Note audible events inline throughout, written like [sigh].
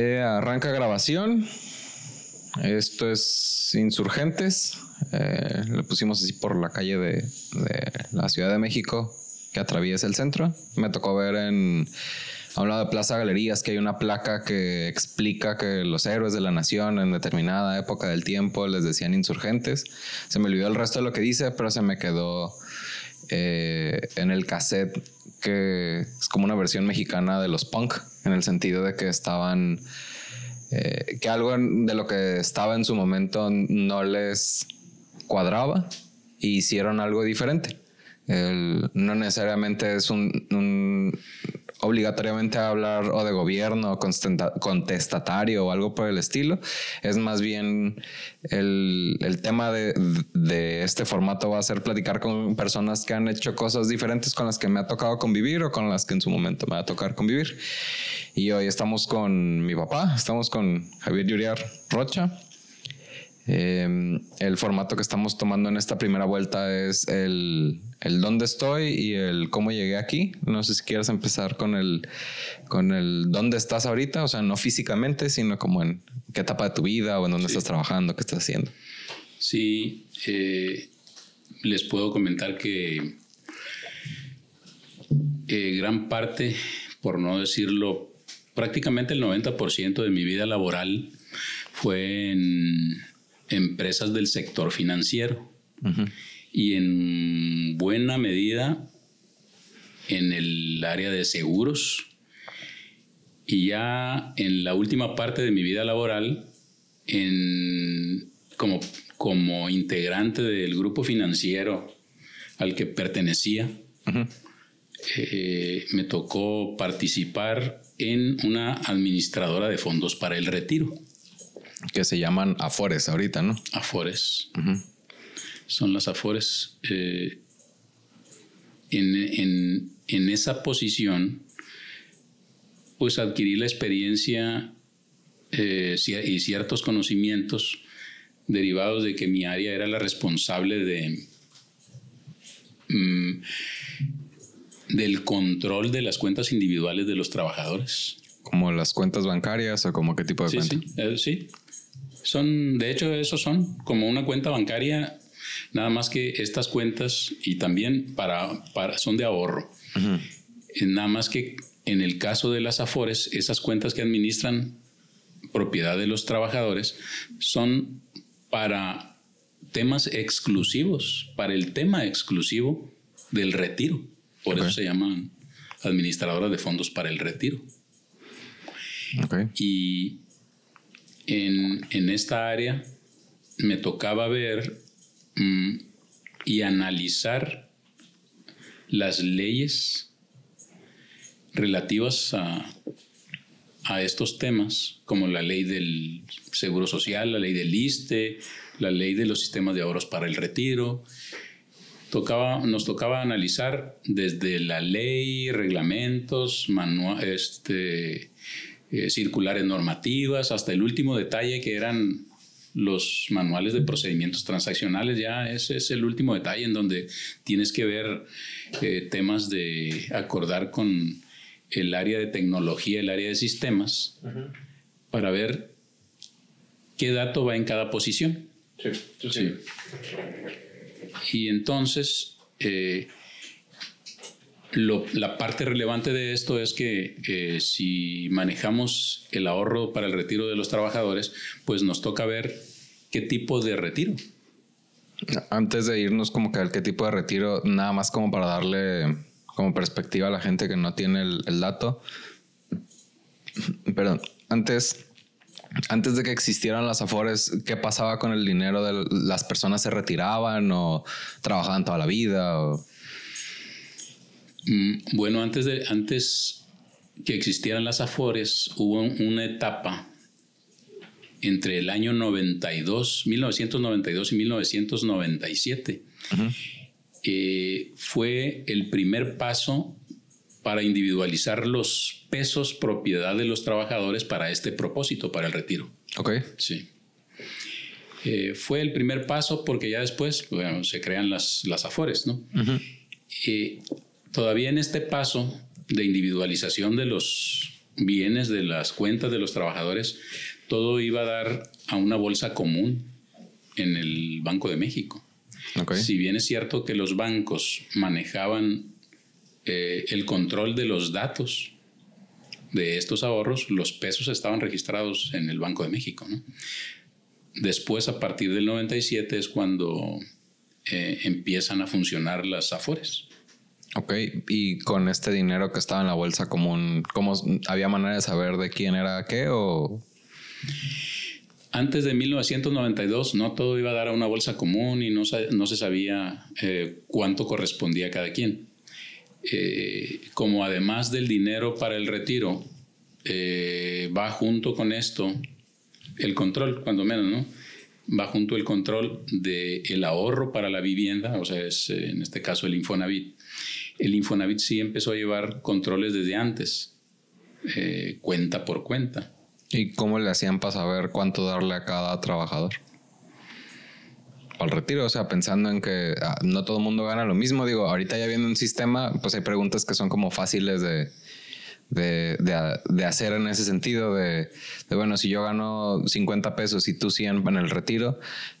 Eh, arranca grabación. Esto es Insurgentes. Eh, le pusimos así por la calle de, de, la Ciudad de México que atraviesa el centro. Me tocó ver en. A un lado de Plaza Galerías que hay una placa que explica que los héroes de la nación en determinada época del tiempo les decían insurgentes. Se me olvidó el resto de lo que dice, pero se me quedó eh, en el cassette que es como una versión mexicana de los punk, en el sentido de que estaban, eh, que algo de lo que estaba en su momento no les cuadraba e hicieron algo diferente. no necesariamente es un, obligatoriamente hablar o de gobierno o contestatario o algo por el estilo. Es más bien el, el tema de, de, este formato va a ser platicar con personas que han hecho cosas diferentes con las que me ha tocado convivir o con las que en su momento me va a tocar convivir. Y hoy estamos con mi papá, estamos con Javier Yuriar Rocha. Eh, el formato que estamos tomando en esta primera vuelta es el, el dónde estoy y el cómo llegué aquí. No sé si quieres empezar con el, con el dónde estás ahorita, o sea, no físicamente, sino como en qué etapa de tu vida o en dónde estás trabajando, qué estás haciendo. Sí, eh, les puedo comentar que eh, gran parte, por no decirlo, prácticamente el 90% de mi vida laboral fue en empresas del sector financiero. Y en buena medida en el área de seguros. Y ya en la última parte de mi vida laboral, en, como, como integrante del grupo financiero al que pertenecía, eh, me tocó participar en una administradora de fondos para el retiro que se llaman Afores ahorita, ¿no? Afores. Son las Afores. Eh, en, esa posición, pues adquirí la experiencia eh, y ciertos conocimientos derivados de que mi área era la responsable de mm, del control de las cuentas individuales de los trabajadores. ¿Como las cuentas bancarias o como qué tipo de sí, cuenta? Sí, eh, sí, son, de hecho, esos son como una cuenta bancaria, nada más que estas cuentas y también para, para son de ahorro. Eh, nada más que en el caso de las Afores, esas cuentas que administran propiedad de los trabajadores son para temas exclusivos, para el tema exclusivo del retiro. Por eso se llaman administradoras de fondos para el retiro. Y en, esta área me tocaba ver mm, y analizar las leyes relativas a, a, estos temas, como la ley del Seguro Social, la ley del ISTE, la ley de los sistemas de ahorros para el retiro. Tocaba, nos tocaba analizar desde la ley, reglamentos, manual, este, eh, circulares normativas, hasta el último detalle que eran los manuales de procedimientos transaccionales, ya ese es el último detalle en donde tienes que ver eh, temas de acordar con el área de tecnología, el área de sistemas, para ver qué dato va en cada posición. Sí, Y entonces, eh, la parte relevante de esto es que si manejamos el ahorro para el retiro de los trabajadores, pues nos toca ver qué tipo de retiro. Antes de irnos como que al qué tipo de retiro, nada más como para darle como perspectiva a la gente que no tiene el, dato. [laughs] Perdón, antes, antes de que existieran las afores, ¿qué pasaba con el dinero de las personas? ¿Se retiraban o trabajaban toda la vida? O... Mm, bueno, antes, de, antes que existieran las Afores, hubo una etapa entre el año 92, 1992 y 1997. Eh, fue el primer paso para individualizar los pesos propiedad de los trabajadores para este propósito, para el retiro. Ok. Sí. Eh, fue el primer paso porque ya después se crean las, las afores, ¿no? Todavía en este paso de individualización de los, bienes de las cuentas de los trabajadores, todo iba a dar a una bolsa común en el Banco de México. Si bien es cierto que los bancos manejaban eh, el control de los datos de estos ahorros, los pesos estaban registrados en el Banco de México. Después, a partir del 97, es cuando eh, empiezan a funcionar las afores. Ok, y con este dinero que estaba en la bolsa común, ¿cómo había manera de saber de quién era qué o...? Antes de 1992 no todo iba a dar a una bolsa común y no, no se sabía eh, cuánto correspondía a cada quien. Eh, como además del dinero para el retiro, eh, va junto con esto el control, cuando menos, ¿no? Va junto el control del el ahorro para la vivienda, o sea, es en este caso el Infonavit. El Infonavit sí empezó a llevar controles desde antes, cuenta por cuenta. ¿Y cómo le hacían para saber cuánto darle a cada trabajador? Al retiro, o sea, pensando en que ah, no todo el mundo gana lo mismo. Digo, ahorita ya viendo un sistema, pues hay preguntas que son como fáciles de, de, hacer en ese sentido. De, bueno, si yo gano 50 pesos y tú 100 en el retiro,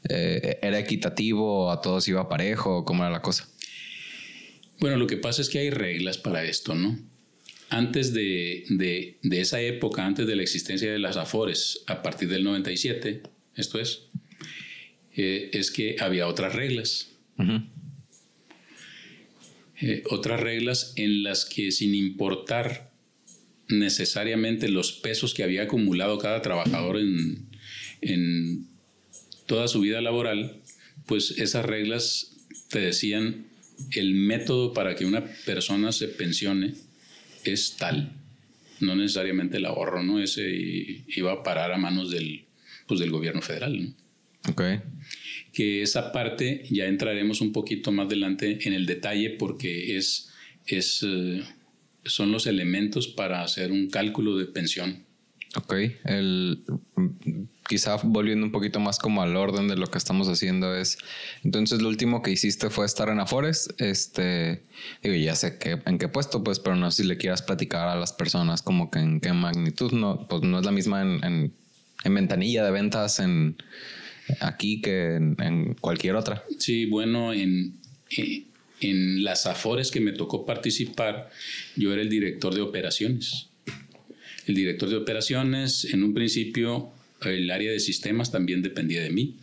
eh, ¿era equitativo? ¿A todos iba parejo? ¿Cómo era la cosa? Bueno, lo que pasa es que hay reglas para esto, ¿no? antes de, esa época, antes de la existencia de las AFORES, a partir del 97, esto es, eh, es que había otras reglas. Eh, otras reglas en las que sin importar necesariamente los pesos que había acumulado cada trabajador en, en toda su vida laboral, pues esas reglas te decían el método para que una persona se pensione es tal, no necesariamente el ahorro, ¿no? Ese iba a parar a manos del, pues, del gobierno federal, ¿no? Ok. Que esa parte ya entraremos un poquito más adelante en el detalle porque es, es, eh, son los elementos para hacer un cálculo de pensión. Ok, el, quizá volviendo un poquito más como al orden de lo que estamos haciendo es, entonces lo último que hiciste fue estar en Afores, este, digo, ya sé que, en qué puesto, pues, pero no sé si le quieras platicar a las personas como que en qué magnitud, no, pues no es la misma en, en, ventanilla de ventas en aquí que en, cualquier otra. Sí, bueno, en, en las Afores que me tocó participar, yo era el director de operaciones. El director de operaciones, en un principio, el área de sistemas también dependía de mí.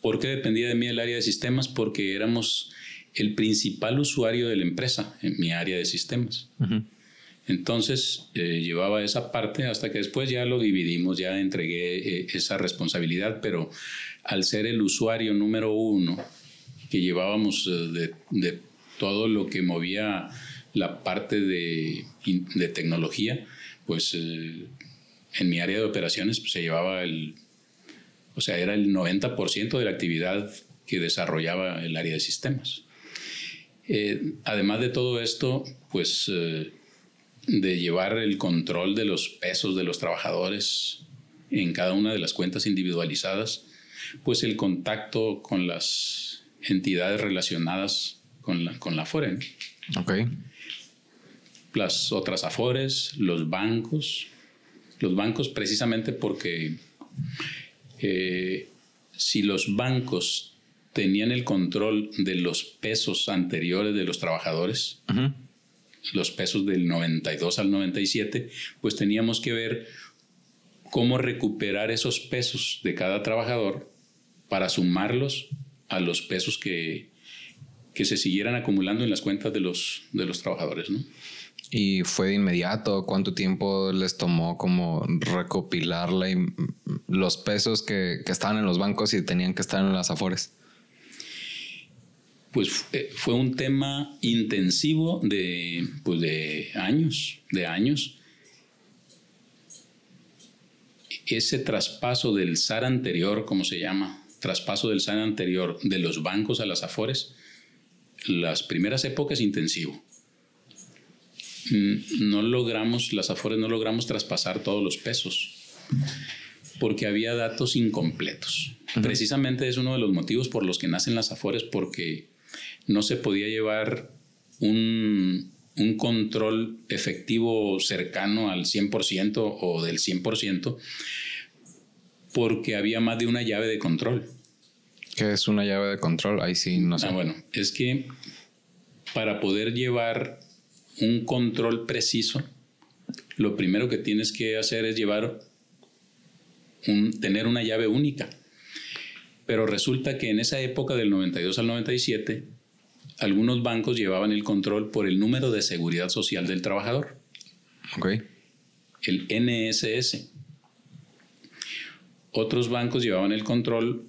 ¿Por qué dependía de mí el área de sistemas? Porque éramos el principal usuario de la empresa en mi área de sistemas. Entonces eh, llevaba esa parte hasta que después ya lo dividimos, ya entregué eh, esa responsabilidad, pero al ser el usuario número uno que llevábamos eh, de, todo lo que movía la parte de, de tecnología, pues en mi área de operaciones pues, se llevaba el, o sea, era el 90% de la actividad que desarrollaba el área de sistemas. Eh, además de todo esto, pues eh, de llevar el control de los pesos de los trabajadores en cada una de las cuentas individualizadas, pues el contacto con las entidades relacionadas con la, con la FORE. Ok. Las otras AFORES, los bancos, los bancos precisamente porque eh, si los bancos tenían el control de los pesos anteriores de los trabajadores, los pesos del 92 al 97, pues teníamos que ver cómo recuperar esos pesos de cada trabajador para sumarlos a los pesos que, que se siguieran acumulando en las cuentas de los, de los trabajadores. ¿no? ¿Y fue de inmediato? ¿Cuánto tiempo les tomó como recopilar los pesos que, estaban en los bancos y tenían que estar en las afores? Pues eh, fue un tema intensivo de, pues de años, de años. Ese traspaso del SAR anterior, como se llama, traspaso del SAR anterior de los bancos a las afores, las primeras épocas intensivo Mm, no logramos, las Afores no logramos traspasar todos los pesos porque había datos incompletos. Precisamente es uno de los motivos por los que nacen las Afores porque no se podía llevar un, un control efectivo cercano al 100% o del 100% porque había más de una llave de control. ¿Qué es una llave de control? Ahí sí, no sé. Ah, bueno, es que para poder llevar un control preciso, lo primero que tienes que hacer es llevar un, tener una llave única. Pero resulta que en esa época del 92 al 97, algunos bancos llevaban el control por el número de seguridad social del trabajador. Ok. El NSS. Otros bancos llevaban el control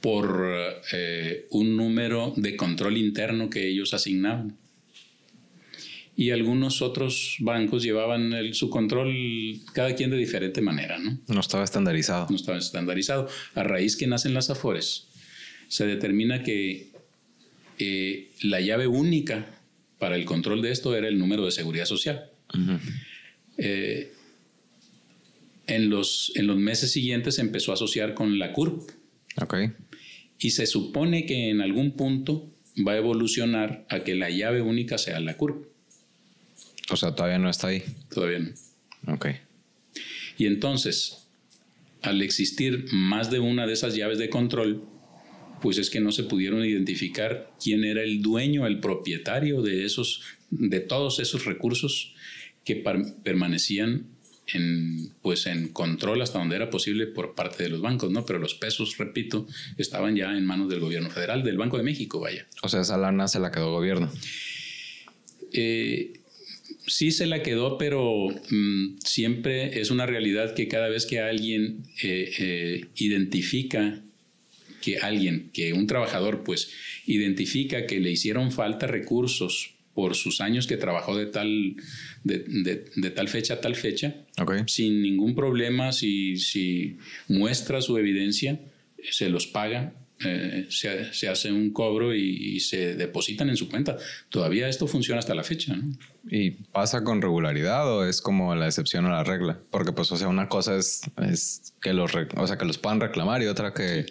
por eh, un número de control interno que ellos asignaban. Y algunos otros bancos llevaban su control, cada quien de diferente manera, ¿no? No estaba estandarizado. No estaba estandarizado. A raíz que nacen las AFORES, se determina que eh, la llave única para el control de esto era el número de seguridad social. Eh, en, los, en los meses siguientes se empezó a asociar con la CURP. Okay. Y se supone que en algún punto va a evolucionar a que la llave única sea la CURP. O sea, todavía no está ahí. Todavía no. Ok. Y entonces, al existir más de una de esas llaves de control, pues es que no se pudieron identificar quién era el dueño, el propietario de esos, de todos esos recursos que permanecían en, pues en control hasta donde era posible por parte de los bancos, ¿no? Pero los pesos, repito, estaban ya en manos del gobierno federal, del Banco de México, vaya. O sea, esa lana se la quedó el gobierno. Eh, sí se la quedó, pero mm, siempre es una realidad que cada vez que alguien eh, eh, identifica que alguien, que un trabajador, pues identifica que le hicieron falta recursos por sus años que trabajó de tal, de, tal fecha a tal fecha, sin ningún problema, si, si muestra su evidencia, se los paga eh, se, hace un cobro y, se depositan en su cuenta. Todavía esto funciona hasta la fecha. ¿Y pasa con regularidad o es como la excepción a la regla? Porque pues, o sea, una cosa es, es que, los, o sea, que los puedan reclamar y otra que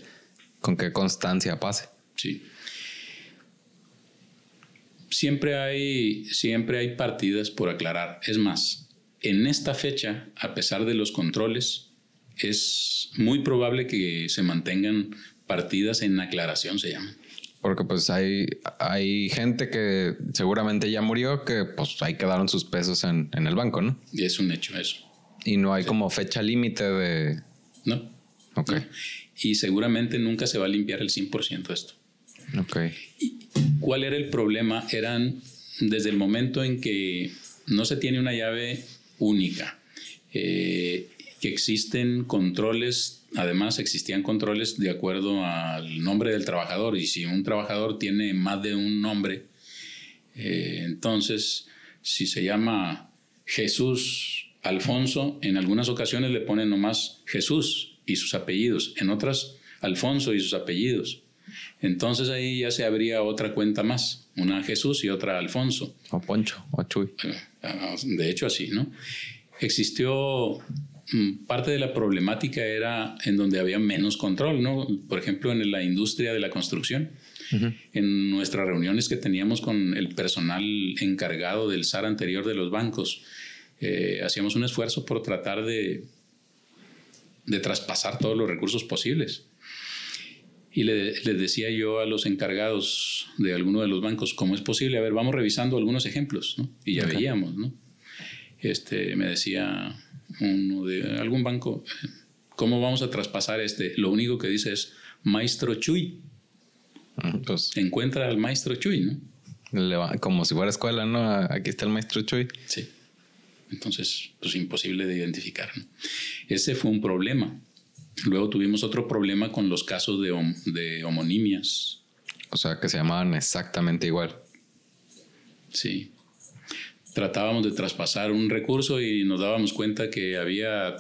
con qué constancia pase. Sí. Siempre hay, siempre hay partidas por aclarar. Es más, en esta fecha, a pesar de los controles, es muy probable que se mantengan partidas en aclaración se llaman. Porque pues hay, hay gente que seguramente ya murió que pues ahí quedaron sus pesos en, en el banco, ¿no? Y es un hecho eso. Y no hay como fecha límite de... No. Ok. Y seguramente nunca se va a limpiar el 100% de esto. Ok. ¿Cuál era el problema? Eran desde el momento en que no se tiene una llave única, eh, que existen controles Además, existían controles de acuerdo al nombre del trabajador y si un trabajador tiene más de un nombre, eh, entonces, si se llama Jesús Alfonso, en algunas ocasiones le ponen nomás Jesús y sus apellidos, en otras Alfonso y sus apellidos. Entonces ahí ya se abría otra cuenta más, una Jesús y otra Alfonso. O Poncho, o Chuy. Eh, de hecho así, ¿no? Existió parte de la problemática era en donde había menos control, ¿no? Por ejemplo, en la industria de la construcción. En nuestras reuniones que teníamos con el personal encargado del SAR anterior de los bancos, eh, hacíamos un esfuerzo por tratar de, de traspasar todos los recursos posibles. Y les le decía yo a los encargados de alguno de los bancos, ¿cómo es posible? A ver, vamos revisando algunos ejemplos, ¿no? Y ya veíamos, ¿no? Este, me decía uno de algún banco, ¿cómo vamos a traspasar este? Lo único que dice es Maestro Chuy. Ah, pues, Encuentra al Maestro Chuy, ¿no? como si fuera escuela, ¿no? Aquí está el Maestro Chuy. Sí. Entonces, pues imposible de identificar. Ese fue un problema. Luego tuvimos otro problema con los casos de, de homonimias. O sea, que se llamaban exactamente igual. Sí tratábamos de traspasar un recurso y nos dábamos cuenta que había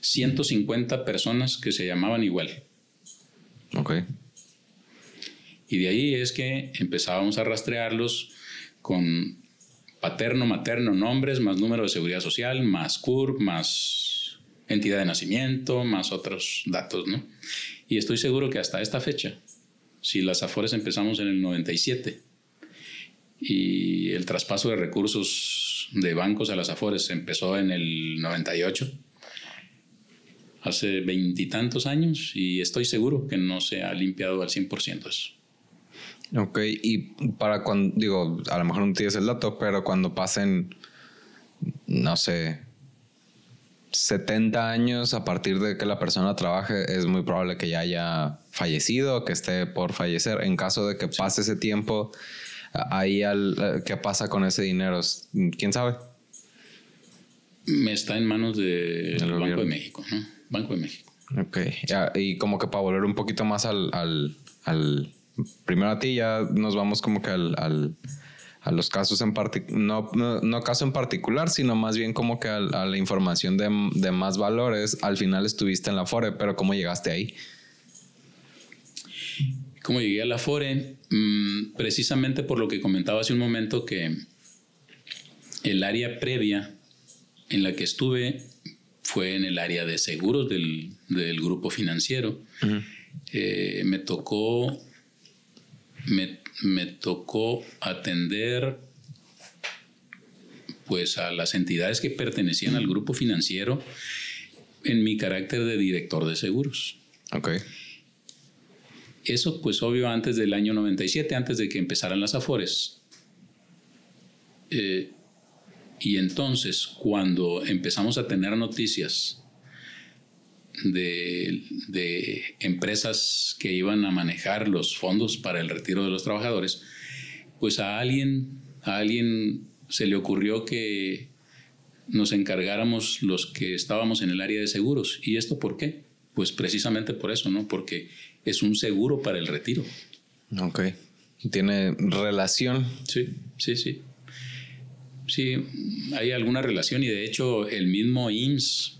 150 personas que se llamaban igual. Ok. Y de ahí es que empezábamos a rastrearlos con paterno, materno, nombres, más número de seguridad social, más CURP, más entidad de nacimiento, más otros datos, ¿no? Y estoy seguro que hasta esta fecha, si las AFORES empezamos en el 97, y el traspaso de recursos de bancos a las Afores empezó en el 98, hace veintitantos años, y estoy seguro que no se ha limpiado al 100% eso. Ok, y para cuando, digo, a lo mejor no tienes el dato, pero cuando pasen, no sé, 70 años a partir de que la persona trabaje, es muy probable que ya haya fallecido, que esté por fallecer. En caso de que pase ese tiempo, ahí al, ¿qué pasa con ese dinero? ¿Quién sabe? Me está en manos del Banco de México, ¿no? Banco de México. Ok, y como que para volver un poquito más al, al, al primero a ti, ya nos vamos como que al, al a los casos en particular, no, no, caso en particular, sino más bien como que a, la información de, de, más valores, al final estuviste en la FORE, pero ¿cómo llegaste ahí? ¿Cómo llegué a la FORE? Mm, precisamente por lo que comentaba hace un momento que el área previa en la que estuve fue en el área de seguros del, del grupo financiero. Eh, me tocó me, me tocó atender pues a las entidades que pertenecían al grupo financiero en mi carácter de director de seguros. Ok. Eso pues obvio antes del año 97, antes de que empezaran las afores. Eh, y entonces cuando empezamos a tener noticias de, empresas que iban a manejar los fondos para el retiro de los trabajadores, pues a alguien, a alguien se le ocurrió que nos encargáramos los que estábamos en el área de seguros. ¿Y esto por qué? Pues precisamente por eso, ¿no? Porque es un seguro para el retiro. Ok. Tiene relación. Sí, sí, sí. Sí, hay alguna relación y de hecho el mismo IMSS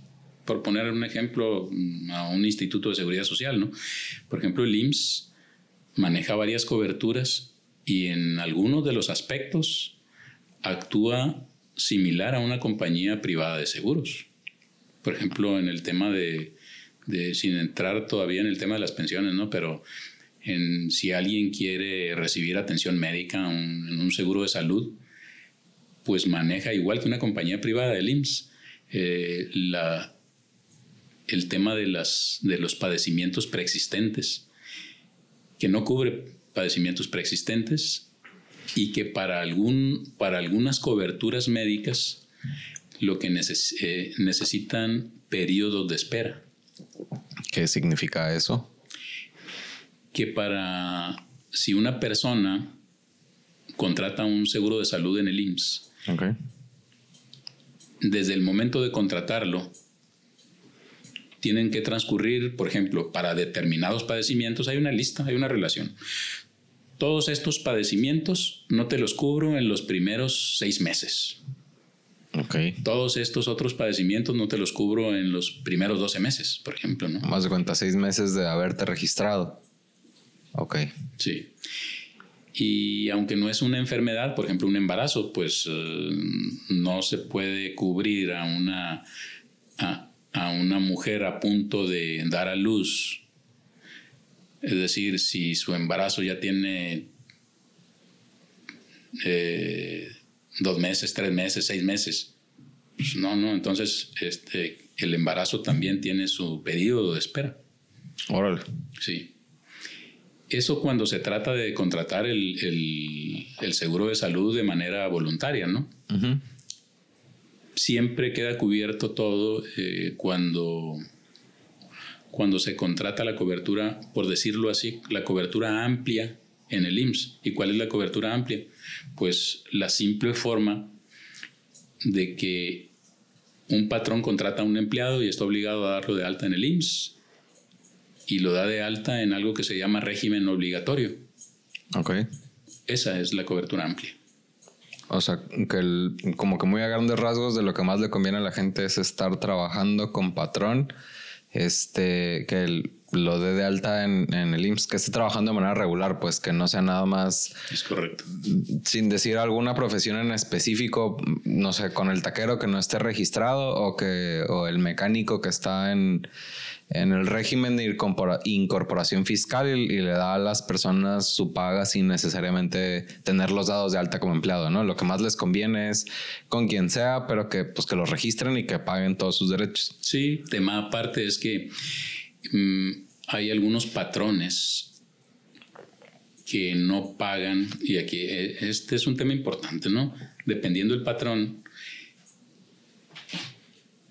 por poner un ejemplo, mm, a un instituto de seguridad social, ¿no? Por ejemplo, el IMSS maneja varias coberturas y en algunos de los aspectos actúa similar a una compañía privada de seguros. Por ejemplo, en el tema de, sin entrar todavía en el tema de las pensiones, ¿no? Pero en, si alguien quiere recibir atención médica en un seguro de salud, pues maneja igual que una compañía privada del IMSS eh, el tema de, las, de los padecimientos preexistentes, que no cubre padecimientos preexistentes y que para, algún, para algunas coberturas médicas lo que eh, necesitan periodos de espera. ¿Qué significa eso? Que para si una persona contrata un seguro de salud en el IMSS, desde el momento de contratarlo, tienen que transcurrir, por ejemplo, para determinados padecimientos, hay una lista, hay una relación. Todos estos padecimientos no te los cubro en los primeros seis meses. Okay. Todos estos otros padecimientos no te los cubro en los primeros 12 meses, por ejemplo. ¿no? Más de cuenta, seis meses de haberte registrado. Ok. Sí. Y aunque no es una enfermedad, por ejemplo, un embarazo, pues eh, no se puede cubrir a una, a una mujer a punto de dar a luz, es decir, si su embarazo ya tiene eh, dos meses, tres meses, seis meses, pues no, no, entonces este, el embarazo también tiene su periodo de espera. Órale. Sí. Eso cuando se trata de contratar el, seguro de salud de manera voluntaria, ¿no? siempre queda cubierto todo eh, cuando, cuando se contrata la cobertura, por decirlo así, la cobertura amplia en el IMSS. ¿Y cuál es la cobertura amplia? Pues la simple forma de que un patrón contrata a un empleado y está obligado a darlo de alta en el IMSS y lo da de alta en algo que se llama régimen obligatorio. Ok. Esa es la cobertura amplia. O sea, que el, como que muy a grandes rasgos de lo que más le conviene a la gente es estar trabajando con patrón. Este, que el, lo dé de alta en, en, el IMSS, que esté trabajando de manera regular, pues que no sea nada más. Es correcto. Sin decir alguna profesión en específico, no sé, con el taquero que no esté registrado o que o el mecánico que está en, en el régimen de incorporación fiscal y, le da a las personas su paga sin necesariamente tener los dados de alta como empleado, ¿no? Lo que más les conviene es con quien sea, pero que pues que los registren y que paguen todos sus derechos. Sí, tema aparte es que mm, hay algunos patrones que no pagan y aquí eh, este es un tema importante, ¿no? Dependiendo del patrón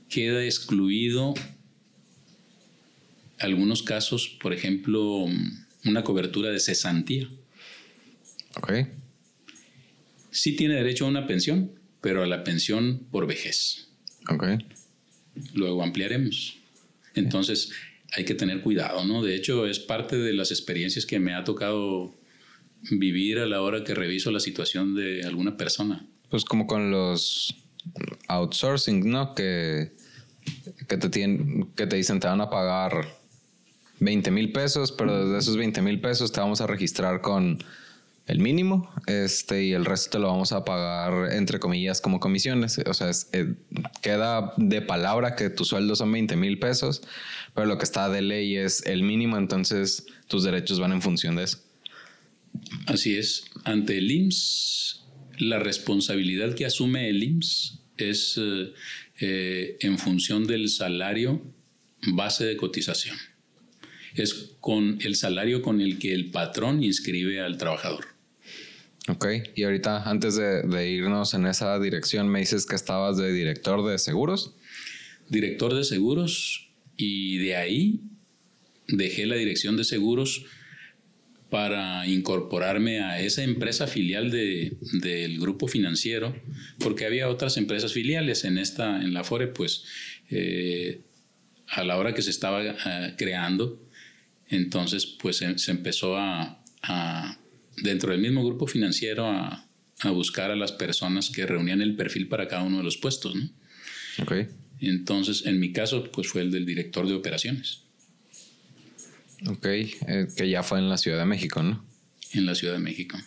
queda excluido algunos casos, por ejemplo, una cobertura de cesantía. Ok. Sí tiene derecho a una pensión, pero a la pensión por vejez. Ok. Luego ampliaremos. Entonces, hay que tener cuidado, ¿no? De hecho, es parte de las experiencias que me ha tocado vivir a la hora que reviso la situación de alguna persona. Pues como con los outsourcing, ¿no? Que, que, te, tienen, que te dicen te van a pagar 20 mil pesos, pero de esos 20 mil pesos te vamos a registrar con el mínimo este, y el resto te lo vamos a pagar, entre comillas, como comisiones. O sea, eh, queda de palabra que tus sueldos son 20 mil pesos, pero lo que está de ley es el mínimo, entonces tus derechos van en función de eso. Así es. Ante el IMSS, la responsabilidad que asume el IMSS es eh, eh, en función del salario base de cotización es con el salario con el que el patrón inscribe al trabajador. Ok, y ahorita antes de, irnos en esa dirección, me dices que estabas de director de seguros. Director de seguros y de ahí dejé la dirección de seguros para incorporarme a esa empresa filial del grupo financiero, porque había otras empresas filiales en esta, en la FORE, pues eh, a la hora que se estaba eh, creando, entonces, pues se, empezó a, dentro del mismo grupo financiero, a, buscar a las personas que reunían el perfil para cada uno de los puestos, ¿no? Ok. Entonces, en mi caso, pues fue el del director de operaciones. Ok, eh, que ya fue en la Ciudad de México, ¿no? En la Ciudad de México.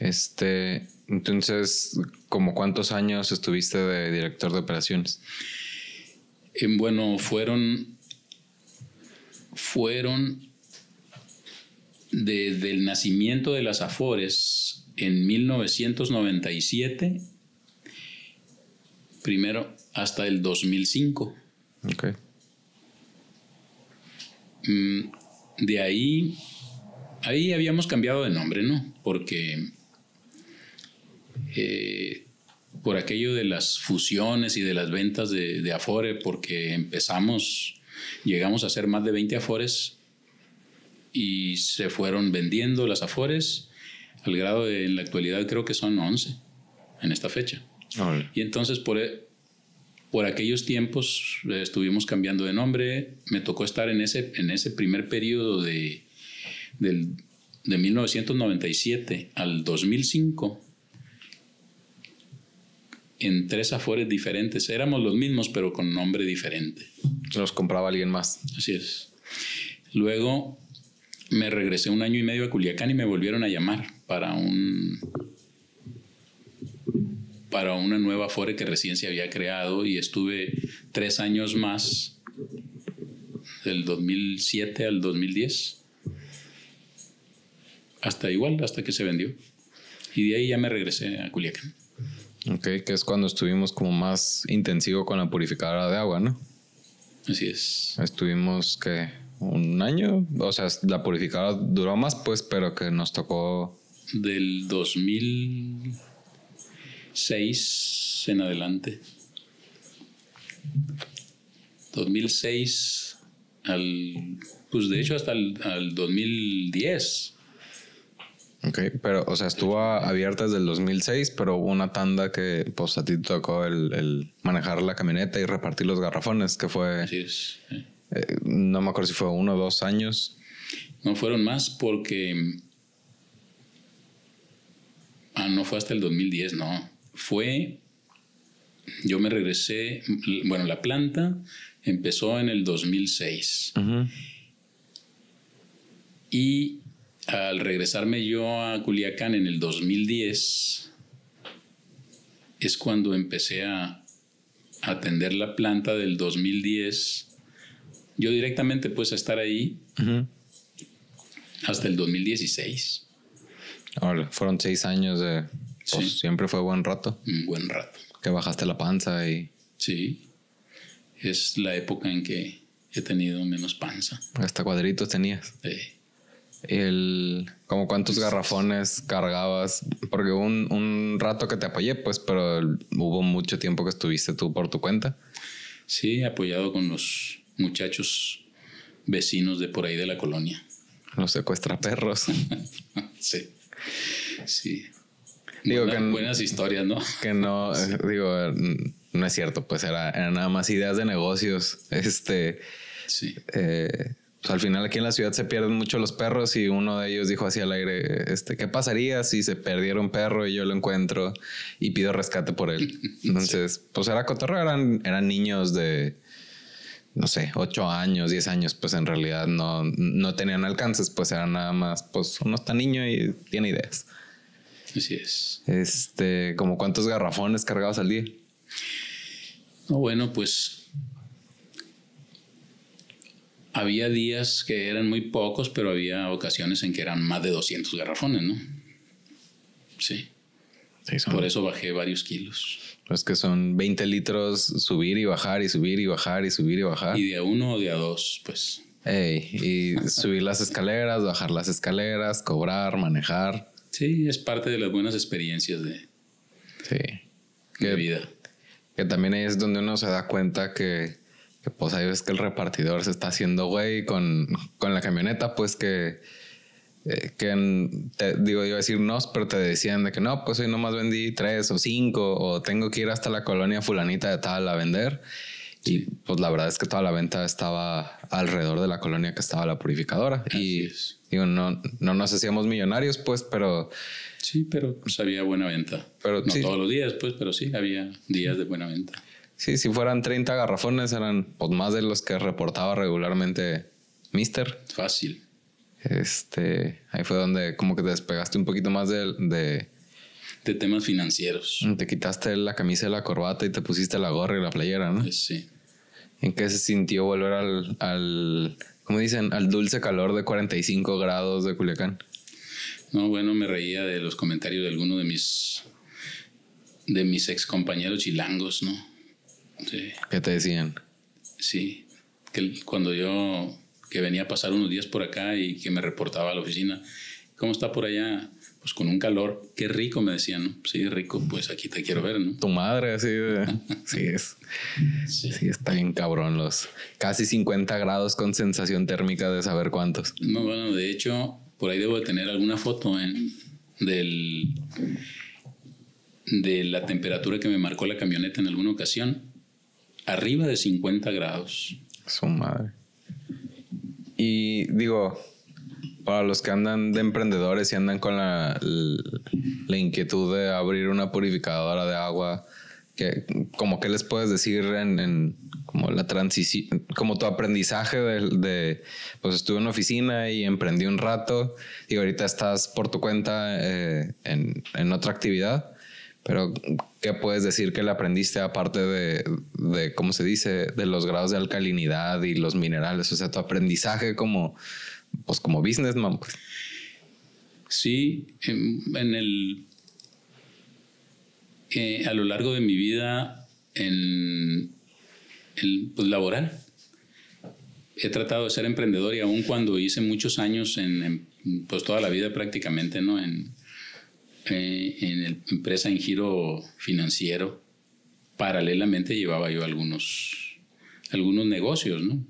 Este, entonces, ¿como cuántos años estuviste de director de operaciones? Eh, bueno, fueron fueron desde el nacimiento de las Afores en 1997, primero hasta el 2005. Mm, de ahí, ahí habíamos cambiado de nombre, ¿no? Porque eh, por aquello de las fusiones y de las ventas de, de Afore, porque empezamos Llegamos a ser más de 20 afores y se fueron vendiendo las afores al grado de en la actualidad creo que son 11 en esta fecha. Y entonces por, e, por aquellos tiempos eh, estuvimos cambiando de nombre. Me tocó estar en ese, en ese primer periodo de, del, de 1997 al 2005 en tres afores diferentes. Éramos los mismos, pero con nombre diferente. Los compraba alguien más. Así es. Luego me regresé un año y medio a Culiacán y me volvieron a llamar para un para una nueva afore que recién se había creado y estuve tres años más del 2007 al 2010 hasta igual hasta que se vendió y de ahí ya me regresé a Culiacán Ok, que es cuando estuvimos como más intensivo con la purificadora de agua, ¿no? Así es. Estuvimos que un año, o sea, la purificadora duró más, pues, pero que nos tocó. Del 2006 en adelante. 2006 al. Pues de hecho hasta el al 2010 Ok, pero, o sea, estuvo abierta desde el 2006, pero hubo una tanda que, pues, a ti te tocó el, manejar la camioneta y repartir los garrafones, que fue... Así es. Eh, no me acuerdo si fue uno o dos años. No, fueron más porque... Ah, no fue hasta el 2010, no. Fue... Yo me regresé... Bueno, la planta empezó en el 2006. Y al regresarme yo a Culiacán en el 2010, es cuando empecé a atender la planta del 2010. Yo directamente pues a estar ahí hasta el 2016. Ahora, fueron seis años de... Pues, siempre fue buen rato. Un buen rato. Que bajaste la panza y... Sí. Es la época en que he tenido menos panza. Hasta cuadritos tenías. Sí. El, como cuántos garrafones cargabas, porque un, un, rato que te apoyé, pues, pero hubo mucho tiempo que estuviste tú por tu cuenta. Sí, apoyado con los muchachos vecinos de por ahí de la colonia. Los secuestraperros. [laughs] sí. Sí. Digo que, buenas historias, ¿no? Que no, [laughs] digo, no es cierto, pues era, eran nada más ideas de negocios. [laughs] Este. Sí. Eh, pues al final aquí en la ciudad se pierden mucho los perros y uno de ellos dijo así al aire, este, ¿qué pasaría si se perdiera un perro y yo lo encuentro y pido rescate por él? Entonces, pues era cotorreo, eran, eran niños de, no sé, 8 años, 10 años, pues en realidad no, no tenían alcances, pues eran nada más, pues uno está niño y tiene ideas. Así es. Este, como cuántos garrafones cargabas al día. No, bueno, pues había días que eran muy pocos, pero había ocasiones en que eran más de 200 garrafones, ¿no? Sí. Por eso bajé varios kilos. Es que son 20 litros subir y bajar y subir y bajar y subir y bajar. Y de a uno o de a dos, pues. y subir las escaleras, bajar las escaleras, cobrar, manejar. Sí, es parte de las buenas experiencias de, sí. de vida. Que también ahí es donde uno se da cuenta que que pues ahí ves que el repartidor se está haciendo güey con, con la camioneta, pues que, eh, que te, digo, iba a decir no, pero te decían de que no, pues hoy nomás vendí tres o cinco, o tengo que ir hasta la colonia fulanita de tal a vender. Y pues la verdad es que toda la venta estaba alrededor de la colonia que estaba la purificadora. y digo, no, no nos hacíamos millonarios, pues, pero... Sí, pero pues había buena venta. Pero, no todos los días, pues, pero sí, había días de buena venta. Sí, si fueran 30 garrafones eran pues, más de los que reportaba regularmente Mister. Fácil. Este, ahí fue donde como que te despegaste un poquito más de, de, de temas financieros. Te quitaste la camisa y la corbata y te pusiste la gorra y la playera, ¿no? Pues sí. ¿En qué se sintió volver al, al, ¿cómo dicen? Al dulce calor de 45 grados de Culiacán. No, bueno, me reía de los comentarios de algunos de mis, de mis ex compañeros chilangos, ¿no? Sí. ¿Qué te decían? Sí, que cuando yo que venía a pasar unos días por acá y que me reportaba a la oficina, ¿cómo está por allá? Pues con un calor, qué rico me decían, ¿no? Sí, rico, pues aquí te quiero ver, ¿no? Tu madre, así, [laughs] sí es. Sí. sí. está bien cabrón los casi 50 grados con sensación térmica de saber cuántos. No, bueno, de hecho, por ahí debo de tener alguna foto en, del, de la temperatura que me marcó la camioneta en alguna ocasión arriba de 50 grados. Su madre. Y digo, para los que andan de emprendedores y andan con la, la, inquietud de abrir una purificadora de agua, que, como que les puedes decir en, como la transición, como tu aprendizaje de, pues estuve en oficina y emprendí un rato y ahorita estás por tu cuenta eh, en, en otra actividad. Pero, ¿qué puedes decir que le aprendiste aparte de, de, ¿cómo se dice?, de los grados de alcalinidad y los minerales? O sea, tu aprendizaje como, pues como businessman. Pues. Sí, en, el... Eh, a lo largo de mi vida en el pues, laboral, he tratado de ser emprendedor y aún cuando hice muchos años en, pues toda la vida prácticamente, ¿no? En, eh, en la empresa en giro financiero, paralelamente llevaba yo algunos, algunos negocios, ¿no?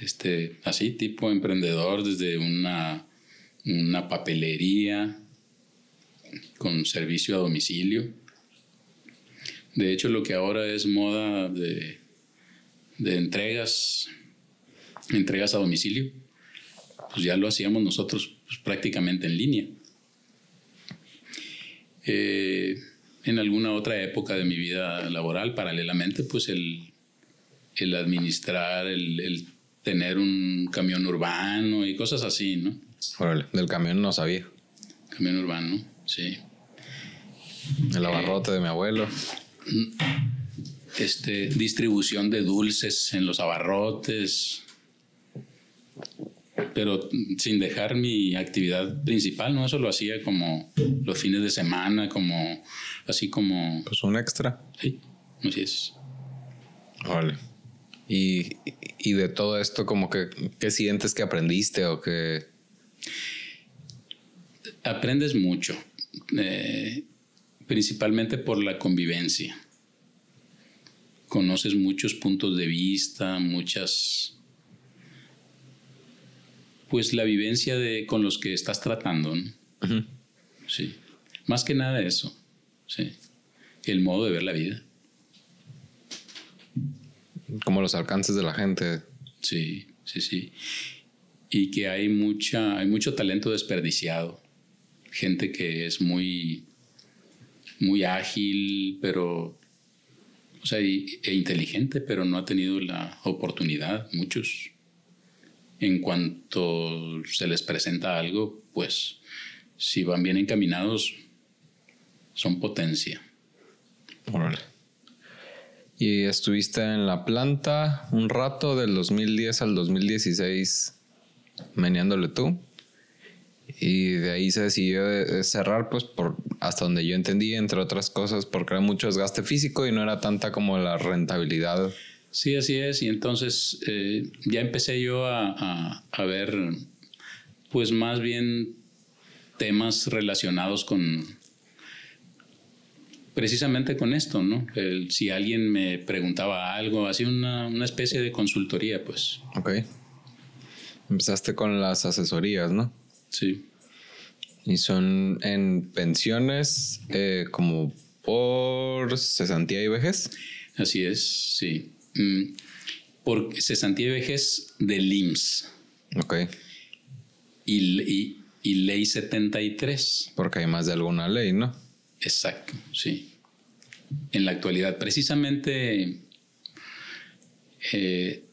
este, así, tipo emprendedor, desde una, una papelería con servicio a domicilio. De hecho, lo que ahora es moda de, de entregas, entregas a domicilio, pues ya lo hacíamos nosotros pues, prácticamente en línea. Eh, en alguna otra época de mi vida laboral, paralelamente, pues el, el administrar, el, tener un camión urbano y cosas así, ¿no? Órale, del camión no sabía. Camión urbano, sí. El abarrote de mi abuelo. Este, distribución de dulces en los abarrotes. Pero sin dejar mi actividad principal, ¿no? Eso lo hacía como los fines de semana, como así como. Pues un extra. Sí, así es. Órale. Y, y de todo esto, como que, ¿qué sientes que aprendiste o que aprendes mucho, eh, principalmente por la convivencia. Conoces muchos puntos de vista, muchas... Pues la vivencia de, con los que estás tratando. Sí. Más que nada eso. Sí. El modo de ver la vida. Como los alcances de la gente. Sí, sí, sí. Y que hay mucha, hay mucho talento desperdiciado gente que es muy, muy ágil, pero, o sea, e inteligente, pero no ha tenido la oportunidad, muchos. En cuanto se les presenta algo, pues si van bien encaminados, son potencia. Órale. Y estuviste en la planta un rato del 2010 al 2016 meneándole tú y de ahí se decidió cerrar, pues por hasta donde yo entendí, entre otras cosas, porque era mucho desgaste físico y no era tanta como la rentabilidad. Sí, así es. Y entonces eh, ya empecé yo a, a, ver, pues más bien temas relacionados con, precisamente con esto, ¿no? si alguien me preguntaba algo, así una, una especie de consultoría, pues. Ok. Empezaste con las asesorías, ¿no? Sí. Y son en pensiones eh, como por cesantía y vejez. Así es, sí. Mm, por cesantía y vejez del IMSS. Ok. Y, y, ley 73. Porque hay más de alguna ley, ¿no? Exacto, sí. En la actualidad, precisamente, eh,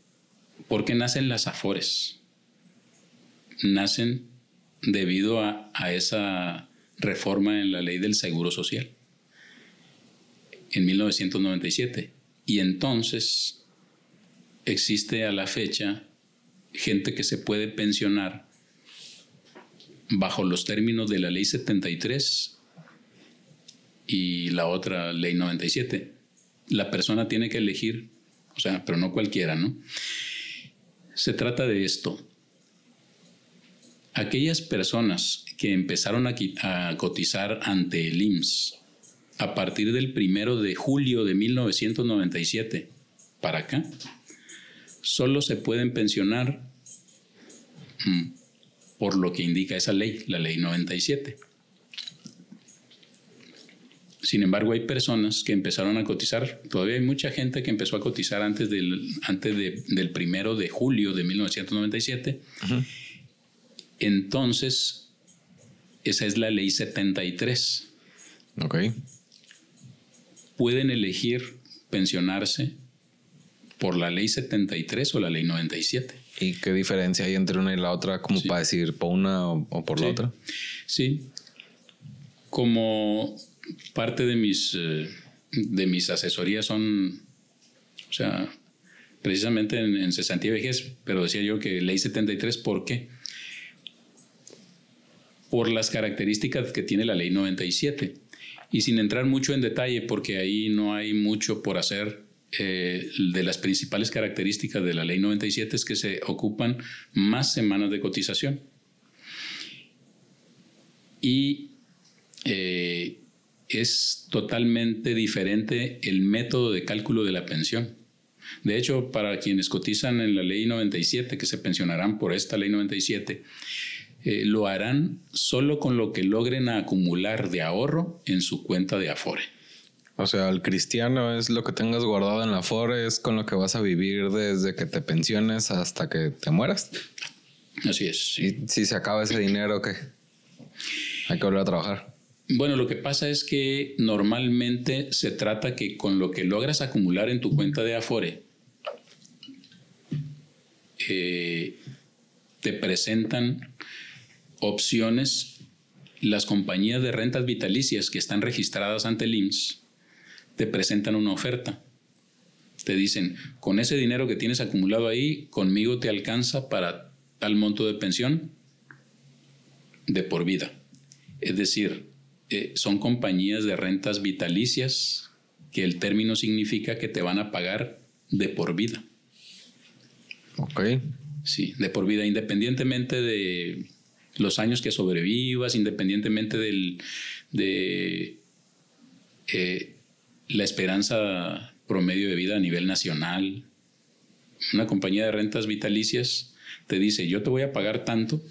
¿por qué nacen las AFORES? Nacen debido a, esa reforma en la ley del Seguro Social en 1997. Y entonces existe a la fecha gente que se puede pensionar bajo los términos de la ley 73 y la otra ley 97. La persona tiene que elegir, o sea, pero no cualquiera, ¿no? Se trata de esto aquellas personas que empezaron a, cotizar ante el IMSS a partir del primero de julio de 1997 para acá, solo se pueden pensionar mm, por lo que indica esa ley, la ley 97. Sin embargo, hay personas que empezaron a cotizar, todavía hay mucha gente que empezó a cotizar antes del, antes del primero de julio de 1997. Entonces, esa es la ley 73. Ok. Pueden elegir pensionarse por la ley 73 o la ley 97. ¿Y qué diferencia hay entre una y la otra, como para decir por una o, por la otra? Sí. Como parte de mis, eh, de mis asesorías son, o sea, precisamente en, en cesantía vejez, pero decía yo que ley 73, ¿por qué? por las características que tiene la ley 97. Y sin entrar mucho en detalle, porque ahí no hay mucho por hacer, eh, de las principales características de la ley 97 es que se ocupan más semanas de cotización. Y eh, es totalmente diferente el método de cálculo de la pensión. De hecho, para quienes cotizan en la ley 97, que se pensionarán por esta ley 97, eh, lo harán solo con lo que logren acumular de ahorro en su cuenta de Afore. O sea, el cristiano es lo que tengas guardado en la Afore, es con lo que vas a vivir desde que te pensiones hasta que te mueras. Así es. ¿Y si se acaba ese dinero, qué? Hay que volver a trabajar. Bueno, lo que pasa es que normalmente se trata que con lo que logras acumular en tu cuenta de Afore, eh, te presentan opciones, las compañías de rentas vitalicias que están registradas ante el IMSS te presentan una oferta. Te dicen, con ese dinero que tienes acumulado ahí, conmigo te alcanza para tal monto de pensión de por vida. Es decir, eh, son compañías de rentas vitalicias que el término significa que te van a pagar de por vida. Ok. Sí, de por vida, independientemente de los años que sobrevivas, independientemente del, de eh, la esperanza promedio de vida a nivel nacional. Una compañía de rentas vitalicias te dice, yo te voy a pagar tanto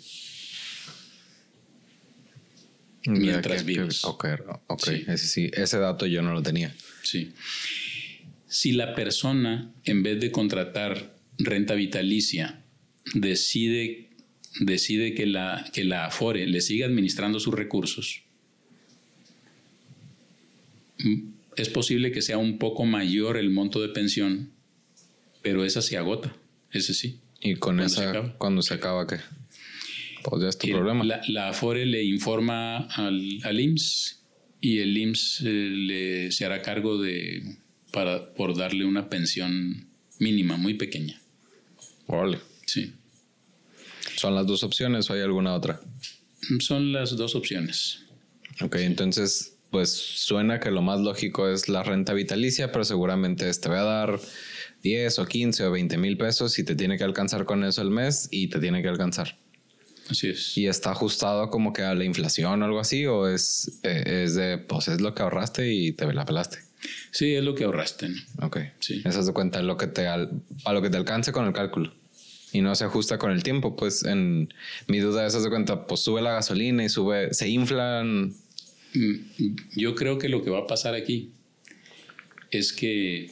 mientras vives. Ok, ok. Ese, sí, ese dato yo no lo tenía. Sí. Si la persona, en vez de contratar renta vitalicia, decide, decide que, la, que la Afore le siga administrando sus recursos, es posible que sea un poco mayor el monto de pensión, pero esa se agota, ese sí. ¿Y con esa, cuando se acaba qué? Pues ya es tu problema. La, Afore le informa al, al IMSS y el IMSS eh, le, se hará cargo de, para, por darle una pensión mínima, muy pequeña. Vale. Sí. ¿Son las dos opciones o hay alguna otra? Son las dos opciones. Ok, entonces pues suena que lo más lógico es la renta vitalicia, pero seguramente te va a dar 10 o 15 o 20 mil pesos y te tiene que alcanzar con eso el mes y te tiene que alcanzar. Así es. ¿Y está ajustado como que a la inflación o algo así? ¿O es, eh, es de, pues es lo que ahorraste y te la pelaste? Sí, es lo que ahorraste. Ok. Sí. Eso es de cuenta lo que te, a lo que te alcance con el cálculo. Y no se ajusta con el tiempo. Pues en mi duda es de cuenta, pues sube la gasolina y sube, se inflan Mm, yo creo que lo que va a pasar aquí es que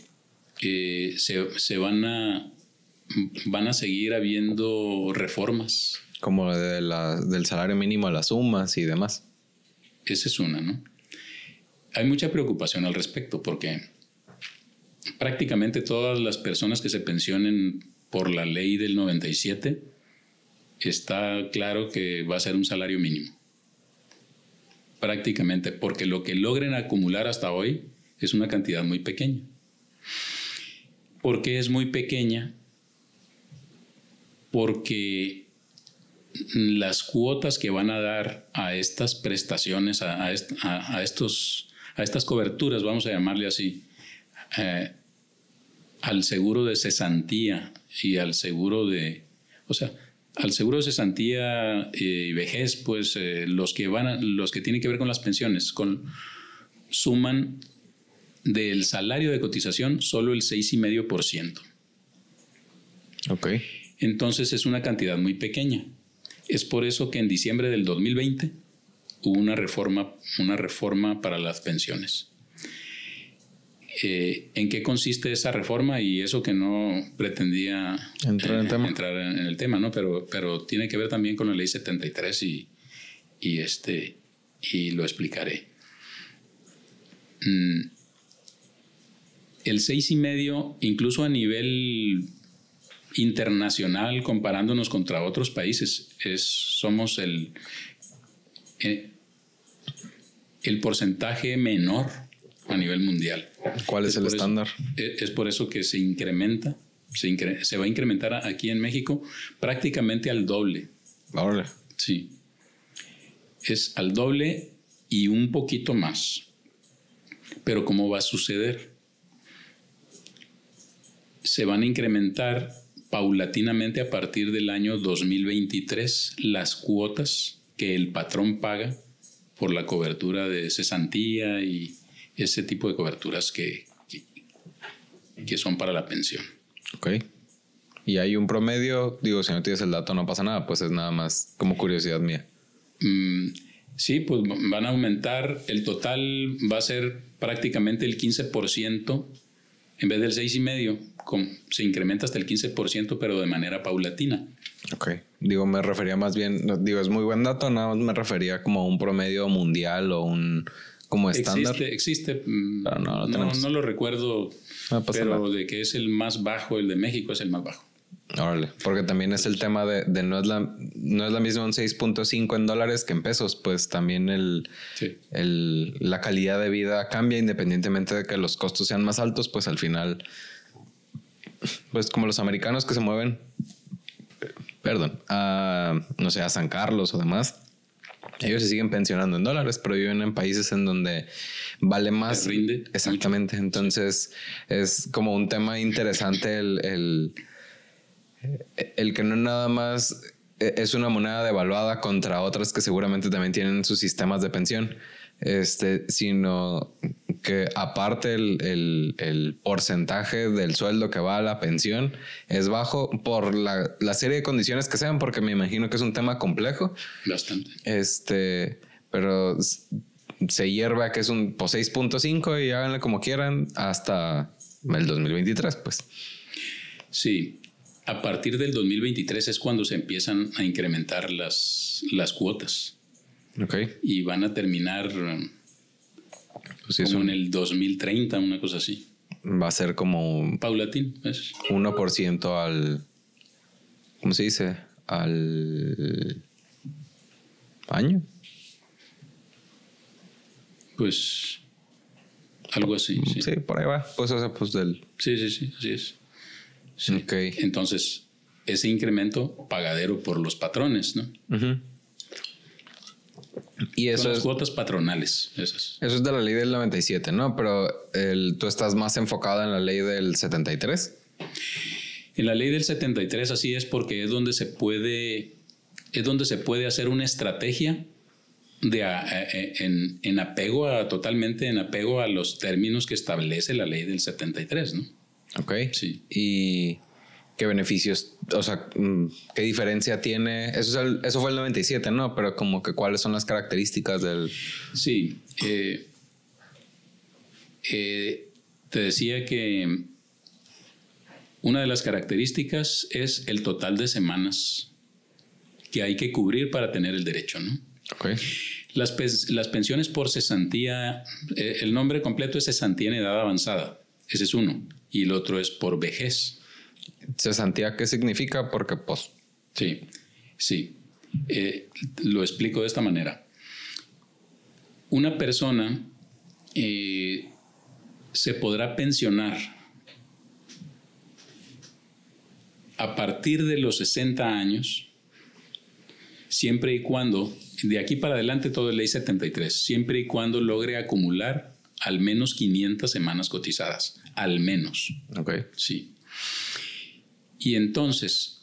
se, van a van a seguir habiendo reformas. Como de la, del salario mínimo a las sumas y demás. Esa es una, ¿no? Hay mucha preocupación al respecto porque prácticamente todas las personas que se pensionen por la ley del 97 está claro que va a ser un salario mínimo prácticamente, porque lo que logren acumular hasta hoy es una cantidad muy pequeña. ¿Por qué es muy pequeña? Porque las cuotas que van a dar a estas prestaciones, a, estos, a estas coberturas, vamos a llamarle así, eh, al seguro de cesantía y al seguro de, o sea, al seguro de cesantía y vejez, pues eh, los que van los que tienen que ver con las pensiones, con, suman del salario de cotización solo el 6,5%. Ok. Entonces es una cantidad muy pequeña. Es por eso que en diciembre del 2020 hubo una reforma, una reforma para las pensiones. Eh, en qué consiste esa reforma y eso que no pretendía entrar, en, eh, entrar en, el tema, ¿no? Pero, pero tiene que ver también con la ley 73 y, y, este, y lo explicaré. Mm, el seis y medio, incluso a nivel internacional, comparándonos contra otros países, es, somos el, eh, el porcentaje menor a nivel mundial. ¿Cuál es, el estándar? E, es, por eso que se incrementa, se, se, va a incrementar aquí en México prácticamente al doble. Ahora. Sí. Es al doble y un poquito más. Pero ¿cómo va a suceder? Se van a incrementar paulatinamente a partir del año 2023 las cuotas que el patrón paga por la cobertura de cesantía y ese tipo de coberturas que, que, son para la pensión. Ok. ¿Y hay un promedio? Digo, si no tienes el dato no pasa nada, pues es nada más como curiosidad mía. Mm, sí, pues van a aumentar, el total va a ser prácticamente el 15%, en vez del 6,5%, se incrementa hasta el 15%, pero de manera paulatina. Ok. Digo, me refería más bien, digo, es muy buen dato, nada más me refería como a un promedio mundial o un como estándar. Existe, existe mm, no, lo recuerdo, pero de que es el más bajo, el de México es el más bajo. Órale, porque también es el tema de, de no, es la, no es la misma un 6.5 en dólares que en pesos, pues también el, Sí. el, la calidad de vida cambia independientemente de que los costos sean más altos, pues al final, pues como los americanos que se mueven, perdón, a, no sé, a San Carlos o demás, ellos se siguen pensionando en dólares, pero viven en países en donde vale más. Rinde Exactamente. Entonces es como un tema interesante el, el, el que no nada más es una moneda devaluada contra otras que seguramente también tienen sus sistemas de pensión, este, sino que aparte el, el, el porcentaje del sueldo que va a la pensión es bajo por la, la serie de condiciones que sean, porque me imagino que es un tema complejo. Bastante. Este, pero se hierve a que es un pues, 6.5 y háganle como quieran hasta el 2023, pues. Sí. A partir del 2023 es cuando se empiezan a incrementar las, las cuotas Ok. y van a terminar Pues como en el 2030, una cosa así. va a ser como un Paulatín, ¿ves? 1% al. ¿Cómo se dice? Al. año. Pues algo así. Sí, Sí, por ahí va. Pues, o sea, pues del. sí, sí, sí, así es. Sí. Ok. Entonces, ese incremento pagadero por los patrones, ¿no? Ujú. Y eso las es. cuotas patronales, esas. Eso es de la ley del 97, ¿no? Pero el, tú estás más enfocada en la ley del 73. En la ley del 73 así es porque es donde se puede, es donde se puede hacer una estrategia de a- a- en, en apego a, totalmente en apego a los términos que establece la ley del 73, ¿no? Ok. Sí. ¿Y qué beneficios, o sea, mm, qué diferencia tiene? Eso, es el- eso fue el 97, ¿no? Pero como que cuáles son las características del... Sí. eh, eh, te decía que una de las características es el total de semanas que hay que cubrir para tener el derecho, ¿no? Ok. Las, las pensiones por cesantía, eh, el nombre completo es cesantía en edad avanzada, ese es uno, y el otro es por vejez. ¿Cesantía qué significa? Porque, pues, Sí, sí. Eh, lo explico de esta manera. Una persona eh, se podrá pensionar a partir de los 60 años, siempre y cuando, de aquí para adelante todo es ley 73, siempre y cuando logre acumular al menos 500 semanas cotizadas, al menos. ok. Sí. Y entonces,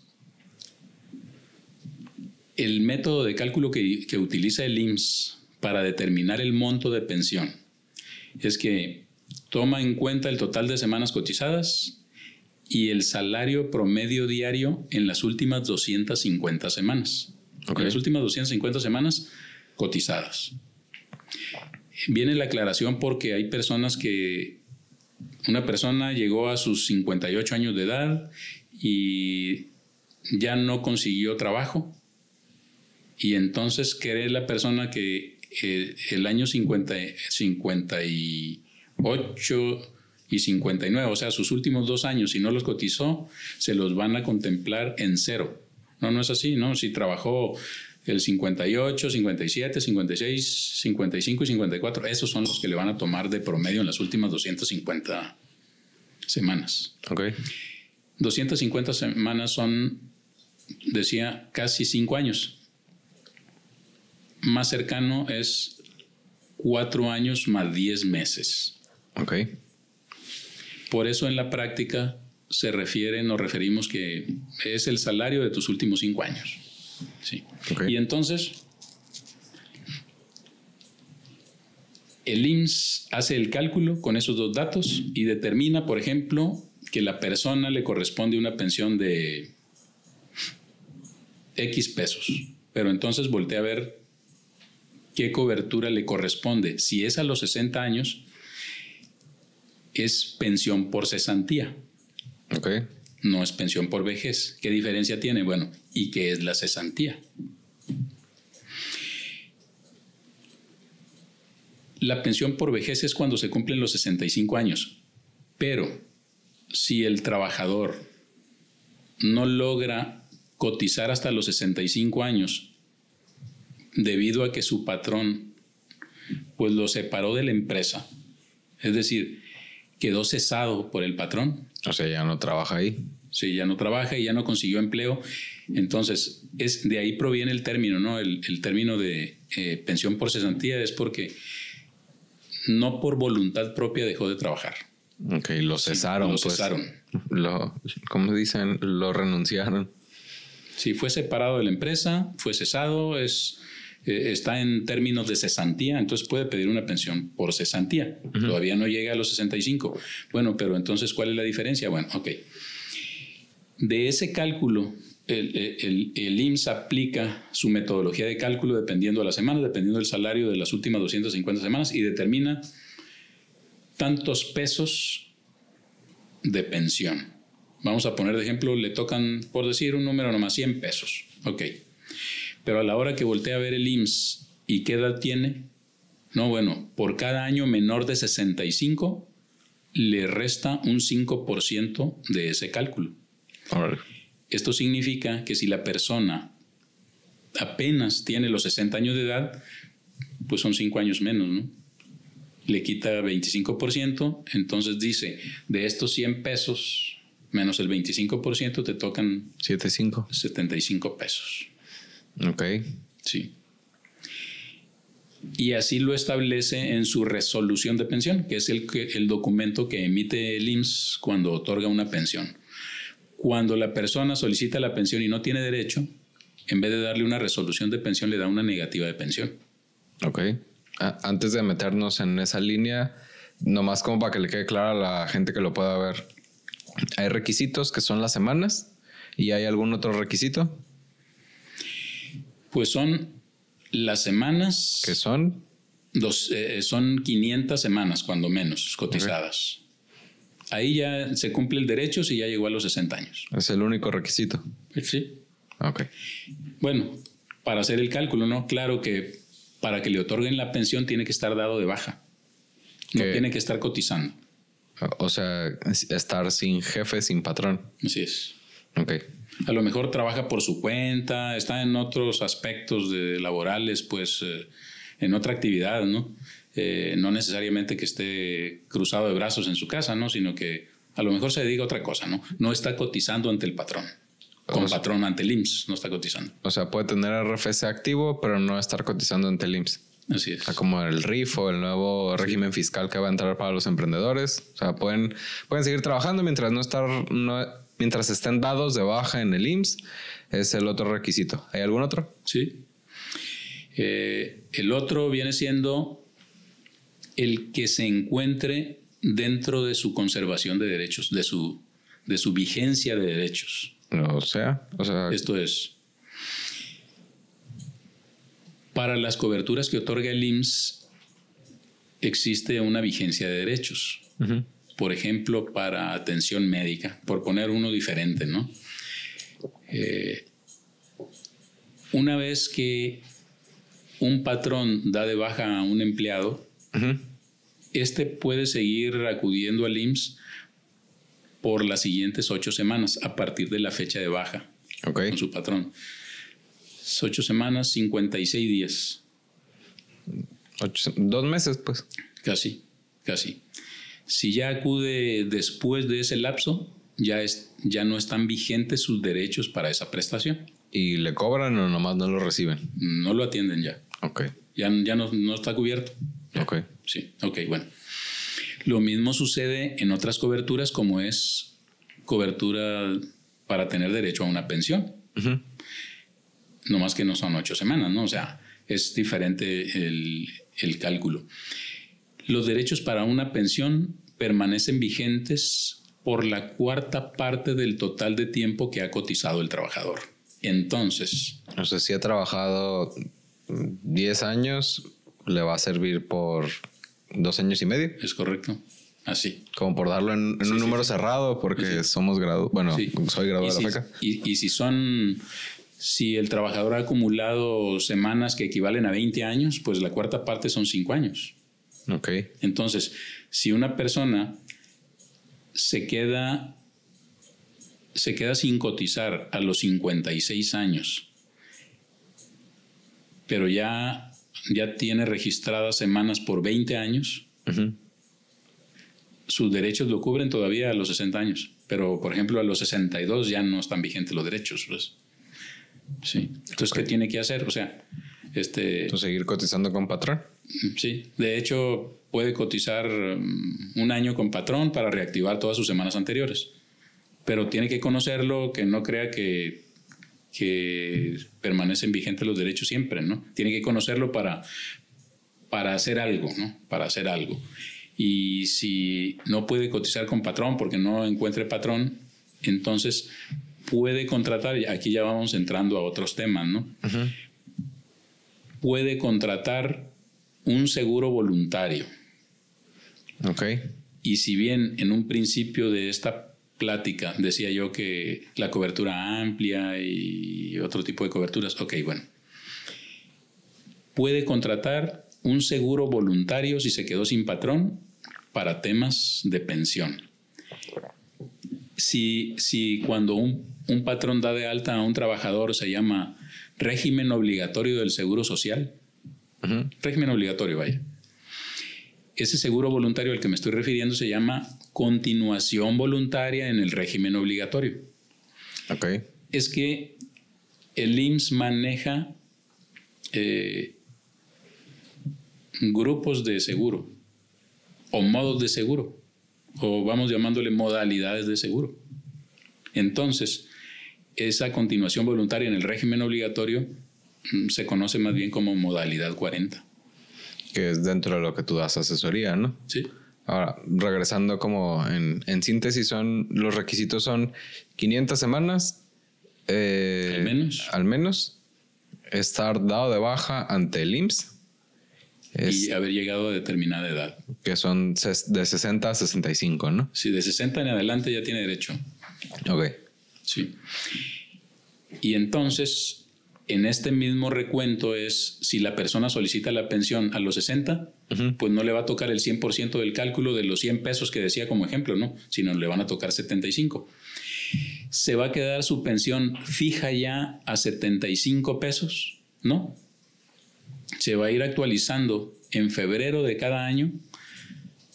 el método de cálculo que, que utiliza el IMSS para determinar el monto de pensión es que toma en cuenta el total de semanas cotizadas y el salario promedio diario en las últimas 250 semanas. En las últimas 250 semanas cotizadas. Viene la aclaración porque hay personas que una persona llegó a sus 58 años de edad y ya no consiguió trabajo. Y entonces cree la persona que eh, el año 50, 58 y 59, o sea, sus últimos dos años, si no los cotizó, se los van a contemplar en cero. No, no es así, ¿no? Si trabajó el 58, 57, 56, 55 y 54, esos son los que le van a tomar de promedio en las últimas 250 semanas. Ok. 250 semanas son, decía, casi 5 años. Más cercano es 4 años más 10 meses. Ok. Por eso en la práctica se refiere, nos referimos que es el salario de tus últimos 5 años. Sí. Y entonces, el IMSS hace el cálculo con esos dos datos y determina, por ejemplo, que la persona le corresponde una pensión de X pesos. Pero entonces voltea a ver qué cobertura le corresponde. Si es a los 60 años, es pensión por cesantía Ok. no es pensión por vejez. ¿Qué diferencia tiene? Bueno, ¿y qué es la cesantía? La pensión por vejez es cuando se cumplen los 65 años, pero si el trabajador no logra cotizar hasta los 65 años debido a que su patrón pues lo separó de la empresa. Es decir, quedó cesado por el patrón. O sea, ya no trabaja ahí. Sí, ya no trabaja y ya no consiguió empleo. Entonces, es, de ahí proviene el término, ¿no? El, término de eh, pensión por cesantía es porque no por voluntad propia dejó de trabajar. Ok, lo cesaron. lo pues. cesaron. Lo, ¿Cómo dicen? Lo renunciaron. Sí, fue separado de la empresa, fue cesado, es, eh, está en términos de cesantía, entonces puede pedir una pensión por cesantía. Todavía no llega a los 65. Bueno, pero entonces, ¿cuál es la diferencia? Bueno, ok. De ese cálculo, el, el, el, IMSS aplica su metodología de cálculo dependiendo de la semana, dependiendo del salario de las últimas 250 semanas y determina tantos pesos de pensión. Vamos a poner de ejemplo, le tocan, por decir un número nomás, 100 pesos. Ok. Pero a la hora que voltea a ver el IMSS y qué edad tiene, no, bueno, por cada año menor de 65 le resta un 5% de ese cálculo. Esto significa que si la persona apenas tiene los 60 años de edad, pues son 5 años menos, ¿no? Le quita 25%, entonces dice, de estos 100 pesos menos el 25% te tocan 75 pesos. Ok. Sí. Y así lo establece en su resolución de pensión, que es el, el documento que emite el IMSS cuando otorga una pensión. Cuando la persona solicita la pensión y no tiene derecho, en vez de darle una resolución de pensión, le da una negativa de pensión. Ok. Antes de meternos en esa línea, nomás como para que le quede claro a la gente que lo pueda ver, hay requisitos que son las semanas y hay algún otro requisito. Pues son las semanas. ¿Qué son? Dos, eh, son 500 semanas, cuando menos, cotizadas ahí ya se cumple el derecho si ya llegó a los 60 años. Es el único requisito. Sí. Ok. Bueno, para hacer el cálculo, ¿no? Claro que para que le otorguen la pensión tiene que estar dado de baja. No tiene que estar cotizando. O sea, estar sin jefe, sin patrón. Así es. Ok. A lo mejor trabaja por su cuenta, está en otros aspectos de laborales, pues eh, en otra actividad, ¿no? Eh, no necesariamente que esté cruzado de brazos en su casa, ¿no? Sino que a lo mejor se dedica a otra cosa, ¿no? No está cotizando ante el patrón. Con patrón ante el IMSS, no está cotizando. O sea, puede tener RFC activo, pero no estar cotizando ante el IMSS. Así es. como el RIF o el nuevo régimen fiscal que va a entrar para los emprendedores. O sea, pueden, pueden seguir trabajando mientras no estar, no, mientras estén dados de baja en el IMSS. Es el otro requisito. ¿Hay algún otro? Sí. Eh, el otro viene siendo el que se encuentre dentro de su conservación de derechos, de su, de su vigencia de derechos. O sea, o sea. Esto es. Para las coberturas que otorga el IMSS, existe una vigencia de derechos. Por ejemplo, para atención médica, por poner uno diferente, ¿no? Eh, una vez que un patrón da de baja a un empleado, este puede seguir acudiendo al IMSS por las siguientes ocho semanas a partir de la fecha de baja con su patrón. Ocho semanas, 56 días. dos meses, pues. Casi, casi. Si ya acude después de ese lapso, ya, es, ya no están vigentes sus derechos para esa prestación. ¿Y le cobran o nomás no lo reciben? No lo atienden ya. Ok. Ya, ya no, no está cubierto. Ok. Sí, ok, bueno. Lo mismo sucede en otras coberturas como es cobertura para tener derecho a una pensión. No más que no son ocho semanas, ¿no? O sea, es diferente el, el cálculo. Los derechos para una pensión permanecen vigentes por la cuarta parte del total de tiempo que ha cotizado el trabajador. Entonces... O sea, si ha trabajado 10 años, le va a servir por dos años y medio. Es correcto. Así. Como por darlo en, un número cerrado, porque somos graduados. Bueno, soy graduado de la FECA. Y, si son. Si el trabajador ha acumulado semanas que equivalen a 20 años, pues la cuarta parte son 5 años. Ok. Entonces, si una persona se queda se queda sin cotizar a los 56 años, pero ya, ya tiene registradas semanas por 20 años, sus derechos lo cubren todavía a los 60 años, pero por ejemplo a los 62 ya no están vigentes los derechos. Pues. Sí. Entonces, ¿qué tiene que hacer? O sea, este... seguir cotizando con patrón. Sí, de hecho puede cotizar mm, un año con patrón para reactivar todas sus semanas anteriores, pero tiene que conocerlo, que no crea que, que permanecen vigentes los derechos siempre, ¿no? Tiene que conocerlo para, para hacer algo, ¿no? Para hacer algo. Y si no puede cotizar con patrón porque no encuentre patrón, entonces puede contratar, aquí ya vamos entrando a otros temas, ¿no? Puede contratar un seguro voluntario. Ok. Y si bien en un principio de esta plática decía yo que la cobertura amplia y otro tipo de coberturas, ok, bueno. Puede contratar un seguro voluntario si se quedó sin patrón para temas de pensión. Si, si cuando un, un patrón da de alta a un trabajador se llama régimen obligatorio del Seguro Social, Régimen obligatorio, vaya. Ese seguro voluntario al que me estoy refiriendo se llama continuación voluntaria en el régimen obligatorio. Ok. Es que el IMSS maneja eh, grupos de seguro o modos de seguro o vamos llamándole modalidades de seguro. Entonces, esa continuación voluntaria en el régimen obligatorio Mm, se conoce más bien como modalidad 40. Que es dentro de lo que tú das asesoría, ¿no? Sí. Ahora, regresando como en, en síntesis, son los requisitos son 500 semanas. Eh, al menos. Al menos. Estar dado de baja ante el IMSS. y haber llegado a determinada edad. Que son de 60 a 65, ¿no? Sí, de 60 en adelante ya tiene derecho. Ok. Sí. Y entonces en este mismo recuento es si la persona solicita la pensión a los 60, pues no le va a tocar el 100% del cálculo de los 100 pesos que decía como ejemplo, ¿no? Sino le van a tocar 75. ¿Se va a quedar su pensión fija ya a 75 pesos? No. Se va a ir actualizando en febrero de cada año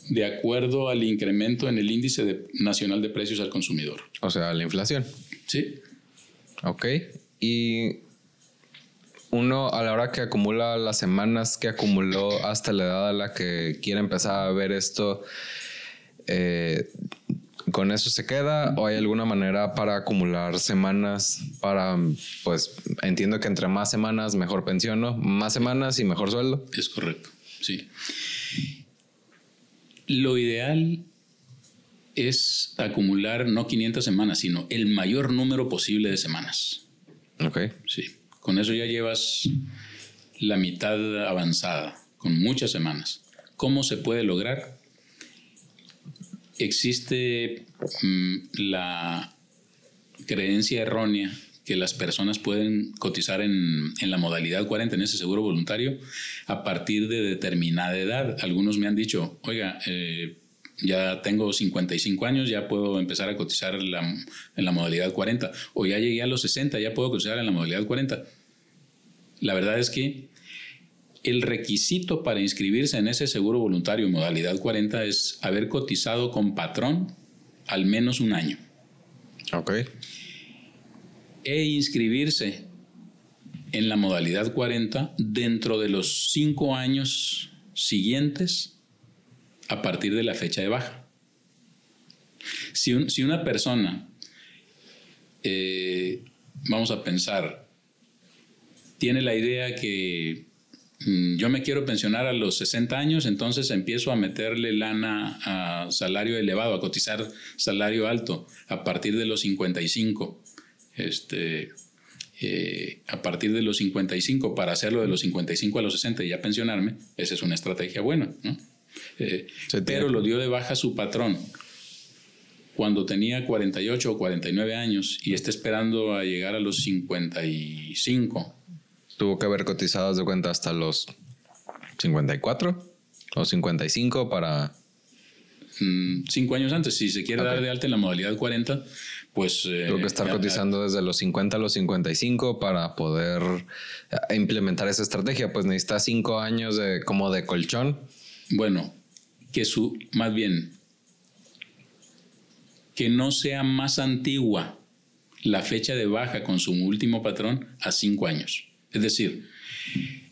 de acuerdo al incremento en el índice nacional de precios al consumidor. O sea, la inflación. Sí. Ok. Y uno a la hora que acumula las semanas que acumuló hasta la edad a la que quiere empezar a ver esto, eh, ¿con eso se queda o hay alguna manera para acumular semanas para, pues entiendo que entre más semanas mejor pensión, ¿no? Más semanas y mejor sueldo. Es correcto, sí. Lo ideal es acumular no 500 semanas, sino el mayor número posible de semanas. Ok. Sí. Con eso ya llevas la mitad avanzada, con muchas semanas. ¿Cómo se puede lograr? Existe mm, la creencia errónea que las personas pueden cotizar en, la modalidad 40, en ese seguro voluntario, a partir de determinada edad. Algunos me han dicho, oiga, eh, ya tengo 55 años, ya puedo empezar a cotizar en la, en la modalidad 40, o ya llegué a los 60, ya puedo cotizar en la modalidad 40. La verdad es que el requisito para inscribirse en ese seguro voluntario modalidad 40 es haber cotizado con patrón al menos un año. Ok. E inscribirse en la modalidad 40 dentro de los cinco años siguientes a partir de la fecha de baja. Si, una persona, eh, vamos a pensar, tiene la idea que mm, yo me quiero pensionar a los 60 años, entonces empiezo a meterle lana a salario elevado, a cotizar salario alto a partir de los 55. Este, eh, a partir de los 55 para hacerlo de los 55 a los 60 y ya pensionarme, esa es una estrategia buena. Eh, pero lo dio de baja su patrón cuando tenía 48 o 49 años y está esperando a llegar a los 55 tuvo que haber cotizado de cuenta hasta los 54 o 55 para... Mm, cinco años antes, si se quiere dar de alta en la modalidad 40, pues... Eh, Tengo que estar cotizando desde los 50 a los 55 para poder eh, implementar esa estrategia. Pues necesita cinco años de, como de colchón. Bueno, que su, más bien, que no sea más antigua la fecha de baja con su último patrón a cinco años. Es decir,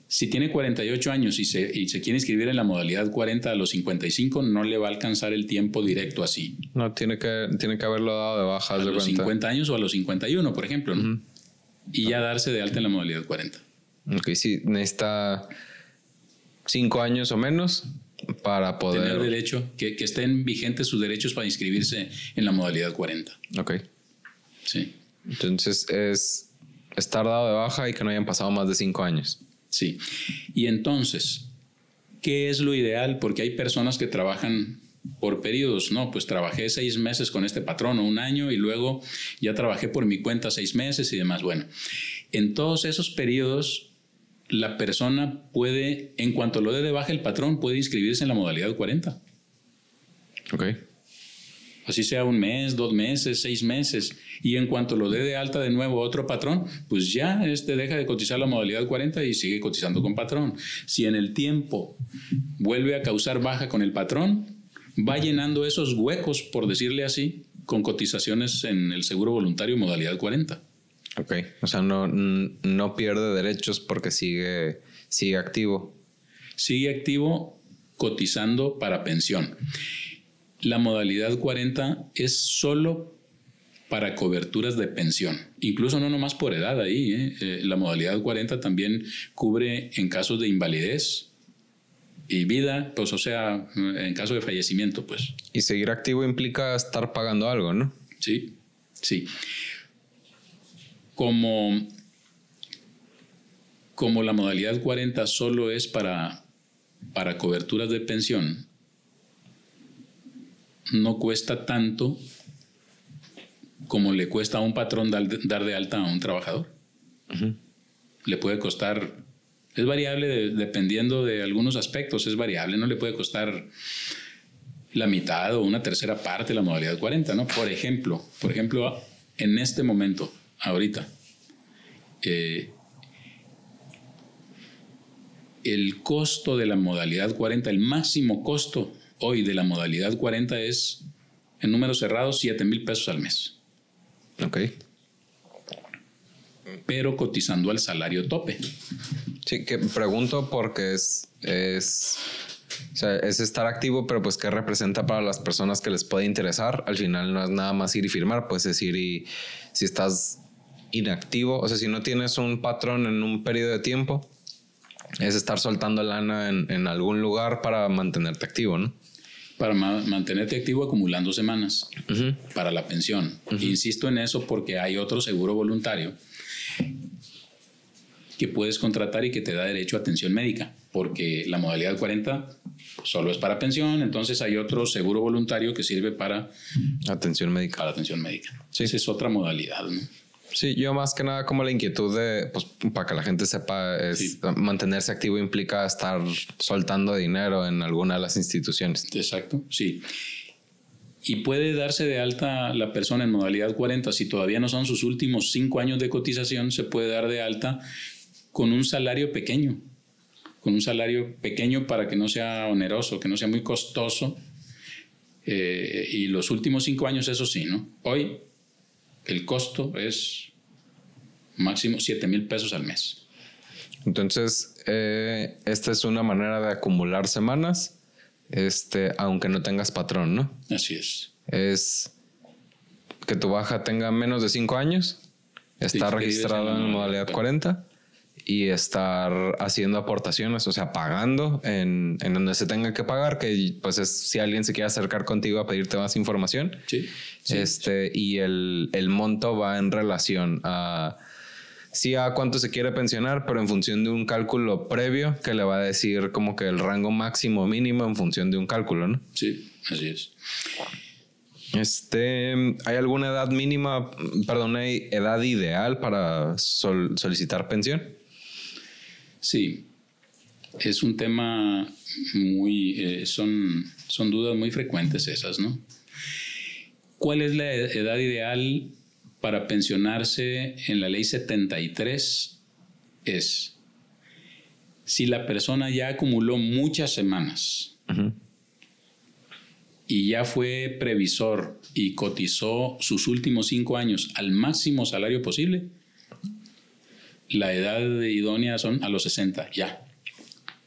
si tiene 48 años y se, y se quiere inscribir en la modalidad 40 a los 55, no le va a alcanzar el tiempo directo así. No, tiene que, tiene que haberlo dado de baja. A de los cuenta. 50 años o a los 51, por ejemplo. ¿no? Y ya darse de alta en la modalidad 40. Ok, sí, necesita cinco años o menos para poder. Tener derecho, que, que estén vigentes sus derechos para inscribirse en la modalidad 40. Ok. Sí. Entonces es estar dado de baja y que no hayan pasado más de cinco años. Sí. Y entonces, ¿qué es lo ideal? Porque hay personas que trabajan por periodos, ¿no? Pues trabajé seis meses con este patrón o un año y luego ya trabajé por mi cuenta seis meses y demás. Bueno, en todos esos periodos, la persona puede, en cuanto lo dé de baja el patrón, puede inscribirse en la modalidad 40. Ok. Así sea un mes, dos meses, seis meses. Y en cuanto lo dé de alta de nuevo otro patrón, pues ya este deja de cotizar la modalidad 40 y sigue cotizando con patrón. Si en el tiempo vuelve a causar baja con el patrón, va llenando esos huecos, por decirle así, con cotizaciones en el seguro voluntario modalidad 40. Ok. O sea, no, no pierde derechos porque sigue, sigue activo. Sigue activo cotizando para pensión. La modalidad 40 es solo para coberturas de pensión, incluso no nomás por edad ahí. ¿eh? Eh, la modalidad 40 también cubre en casos de invalidez y vida, pues o sea, en caso de fallecimiento, pues. Y seguir activo implica estar pagando algo, ¿no? Sí, sí. Como, como la modalidad 40 solo es para, para coberturas de pensión, no cuesta tanto como le cuesta a un patrón dar, dar de alta a un trabajador. Le puede costar, es variable de- dependiendo de algunos aspectos, es variable, no le puede costar la mitad o una tercera parte de la modalidad 40, ¿no? Por ejemplo, por ejemplo, en este momento, ahorita, eh, el costo de la modalidad 40, el máximo costo hoy de la modalidad 40 es, en números cerrados, 7 mil pesos al mes, Ok. pero cotizando al salario tope. Sí, que pregunto porque es, es, o sea, es estar activo, pero pues qué representa para las personas que les puede interesar. Al final no es nada más ir y firmar, pues es ir y si estás inactivo, o sea, si no tienes un patrón en un periodo de tiempo, es estar soltando lana en, en algún lugar para mantenerte activo, ¿no? Para ma- mantenerte activo acumulando semanas para la pensión. Insisto en eso porque hay otro seguro voluntario que puedes contratar y que te da derecho a atención médica, porque la modalidad 40 pues, solo es para pensión, entonces hay otro seguro voluntario que sirve para, Atención médica. para atención médica. Sí. Esa es otra modalidad. ¿no? Sí, yo más que nada como la inquietud de, pues para que la gente sepa, es Sí. mantenerse activo implica estar soltando dinero en alguna de las instituciones. Exacto, sí. Y puede darse de alta la persona en modalidad 40 si todavía no son sus últimos cinco años de cotización, se puede dar de alta con un salario pequeño, con un salario pequeño para que no sea oneroso, que no sea muy costoso. Eh, y los últimos cinco años, eso sí, ¿no? Hoy el costo es máximo 7 mil pesos al mes. Entonces, eh, esta es una manera de acumular semanas, este, aunque no tengas patrón, ¿no? Así es. Es que tu baja tenga menos de cinco años, estar que vives registrado en modalidad 40 y estar haciendo aportaciones, o sea, pagando en, en donde se tenga que pagar, que pues es si alguien se quiere acercar contigo a pedirte más información. Sí. sí. Este, y el, el monto va en relación a sí a cuánto se quiere pensionar, pero en función de un cálculo previo que le va a decir como que el rango máximo mínimo en función de un cálculo, ¿no? Sí, así es. Este, ¿hay alguna edad mínima, perdón, hay edad ideal para sol- solicitar pensión? Sí, es un tema muy, eh, son, son dudas muy frecuentes esas, ¿no? ¿Cuál es la edad ideal para pensionarse en la ley 73? Es si la persona ya acumuló muchas semanas y ya fue previsor y cotizó sus últimos cinco años al máximo salario posible, la edad idónea son a los 60, ya.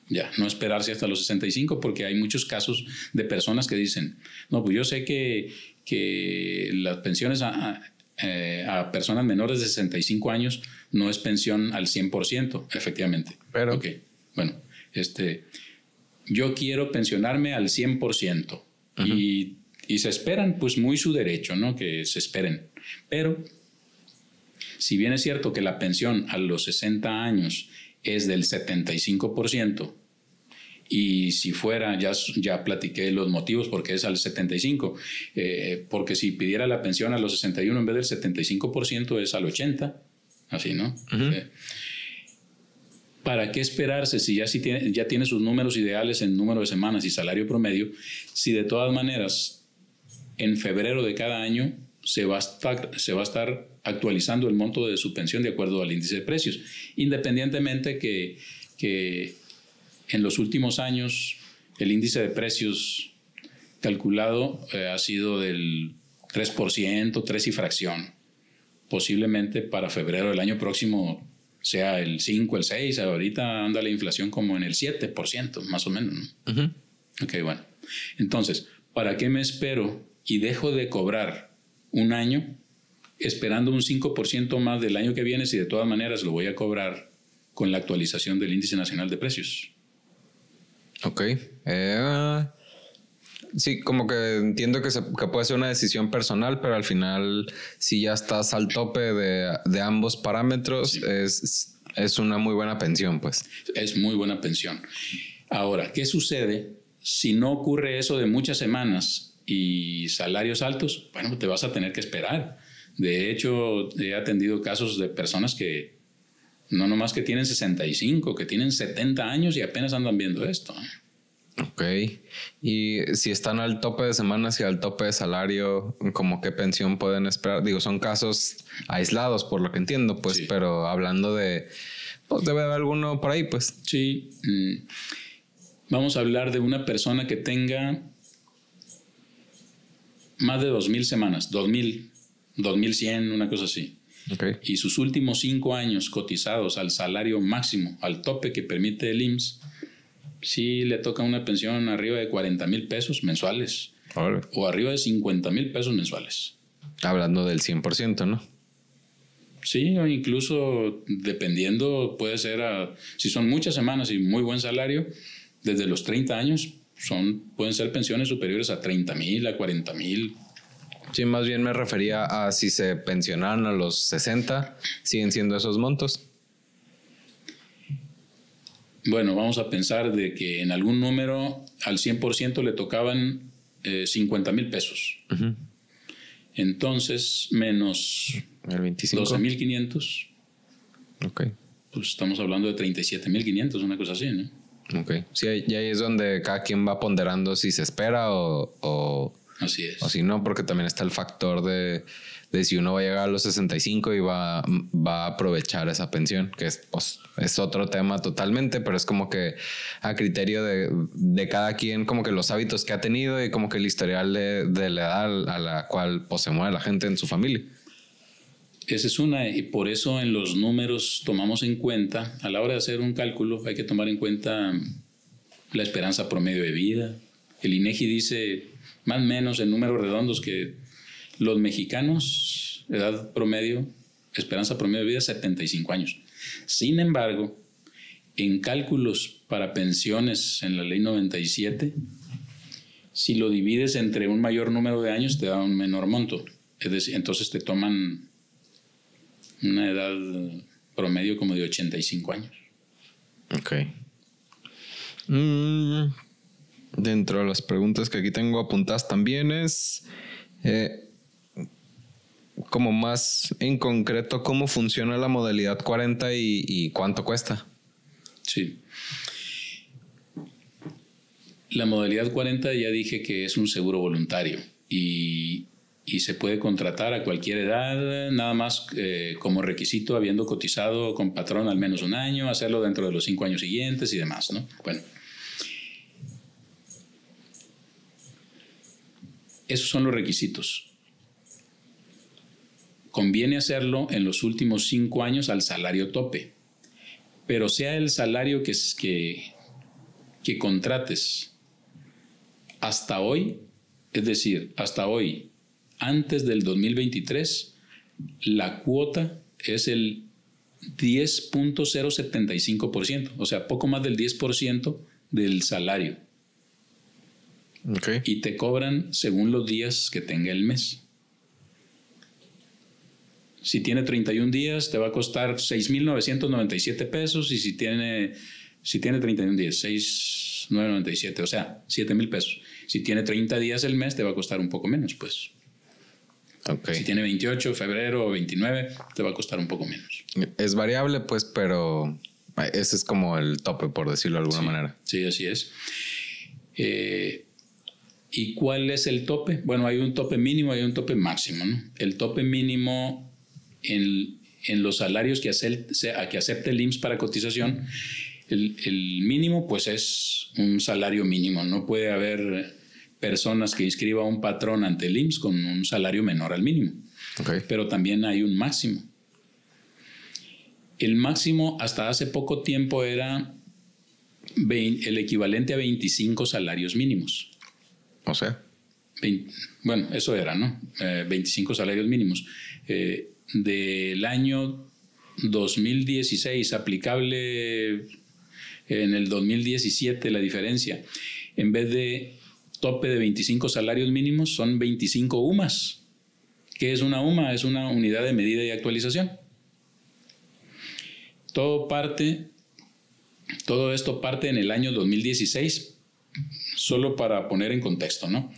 Ya, no esperarse hasta los 65 porque hay muchos casos de personas que dicen, no, pues yo sé que, que las pensiones a, eh, a, personas menores de 65 años no es pensión al 100%, efectivamente. Pero... Ok, bueno, este, yo quiero pensionarme al 100% y, y se esperan, pues muy su derecho, ¿no? Que se esperen. Pero si bien es cierto que la pensión a los 60 años es del 75%, y si fuera, ya, ya platiqué los motivos porque es al 75, eh, porque si pidiera la pensión a los 61 en vez del 75% es al 80, así, ¿no? ¿Para qué esperarse si ya, si tiene, ya tiene sus números ideales en número de semanas y salario promedio, si de todas maneras en febrero de cada año se va, a estar, se va a estar actualizando el monto de su pensión de acuerdo al índice de precios, independientemente que, que en los últimos años el índice de precios calculado eh, ha sido del 3%, 3 y fracción. Posiblemente para febrero del año próximo sea el 5, el 6, ahorita anda la inflación como en el 7%, más o menos. Ok, bueno. Entonces, ¿para qué me espero y dejo de cobrar un año esperando un 5% más del año que viene si de todas maneras lo voy a cobrar con la actualización del índice nacional de precios? Ok. Eh, sí, como que entiendo que, puede ser una decisión personal, pero al final, si ya estás al tope de, ambos parámetros, es, es una muy buena pensión, pues. Es muy buena pensión. Ahora, ¿qué sucede si no ocurre eso de muchas semanas y salarios altos? Bueno, te vas a tener que esperar. De hecho, he atendido casos de personas que no nomás que tienen 65, que tienen 70 años y apenas andan viendo esto. Ok. Y si están al tope de semanas y al tope de salario, ¿cómo qué pensión pueden esperar? Digo, son casos aislados, por lo que entiendo, pues, pero hablando de. Pues debe haber alguno por ahí, pues. Sí. Mm. Vamos a hablar de una persona que tenga más de 2.000 semanas, 2.000, 2.100, una cosa así. Y sus últimos cinco años cotizados al salario máximo, al tope que permite el IMSS, sí le toca una pensión arriba de 40 mil pesos mensuales. O arriba de 50 mil pesos mensuales. Hablando del 100%, ¿no? Sí, o incluso dependiendo, puede ser, a, si son muchas semanas y muy buen salario, desde los 30 años son, pueden ser pensiones superiores a 30 mil, a 40 mil, Sí, más bien me refería a si se pensionaran a los 60, siguen siendo esos montos. Bueno, vamos a pensar de que en algún número al 100% le tocaban 50 eh, mil pesos. Entonces, menos el 25. 12.500. Ok. Pues estamos hablando de 37.500, una cosa así, ¿no? Ok. Sí, y ahí es donde cada quien va ponderando si se espera o Así es. O si no, porque también está el factor de, de, si uno va a llegar a los 65 y va, va a aprovechar esa pensión, que es, pues, es otro tema totalmente, pero es como que a criterio de, de, cada quien, como que los hábitos que ha tenido y como que el historial de, de la edad a la cual pues, se mueve la gente en su familia. Esa es una, y por eso en los números tomamos en cuenta, a la hora de hacer un cálculo, hay que tomar en cuenta la esperanza promedio de vida. El INEGI dice más o menos en números redondos que los mexicanos, edad promedio, esperanza promedio de vida 75 años. Sin embargo, en cálculos para pensiones en la ley 97, si lo divides entre un mayor número de años te da un menor monto. Es decir, entonces te toman una edad promedio como de 85 años. Ok. Mm, dentro de las preguntas que aquí tengo apuntadas también es eh, como más en concreto cómo funciona la modalidad 40 y, cuánto cuesta. Sí. La modalidad 40 ya dije que es un seguro voluntario y y se puede contratar a cualquier edad, nada más eh, como requisito habiendo cotizado con patrón al menos un año, hacerlo dentro de los cinco años siguientes y demás, ¿no? Bueno. Esos son los requisitos. Conviene hacerlo en los últimos cinco años al salario tope, pero sea el salario que, que, que contrates hasta hoy, es decir, hasta hoy antes del 2023, la cuota es el 10.075%, o sea, poco más del 10% del salario. Y te cobran según los días que tenga el mes. Si tiene 31 días, te va a costar 6.997 pesos y si tiene, si tiene 31 días, 6.997, o sea, 7.000 pesos. Si tiene 30 días el mes, te va a costar un poco menos, pues si tiene 28, febrero o 29, te va a costar un poco menos. Es variable, pues, pero ese es como el tope, por decirlo de alguna manera. Sí, así es. Eh, ¿Y cuál es el tope? Bueno, hay un tope mínimo, hay un tope máximo. El tope mínimo en, en los salarios que, a que acepte el IMSS para cotización, el, el mínimo pues es un salario mínimo. No puede haber personas que inscriba un patrón ante el IMSS con un salario menor al mínimo. Pero también hay un máximo. El máximo hasta hace poco tiempo era el equivalente a 25 salarios mínimos. O sea. bueno, eso era, ¿no? 25 eh, salarios mínimos. Eh, del año 2016, aplicable en el 2017, la diferencia, en vez de tope de 25 salarios mínimos son 25 UMAS. ¿Qué es una UMA? Es una unidad de medida y actualización. Todo parte, todo esto parte en el año 2016, solo para poner en contexto, ¿no?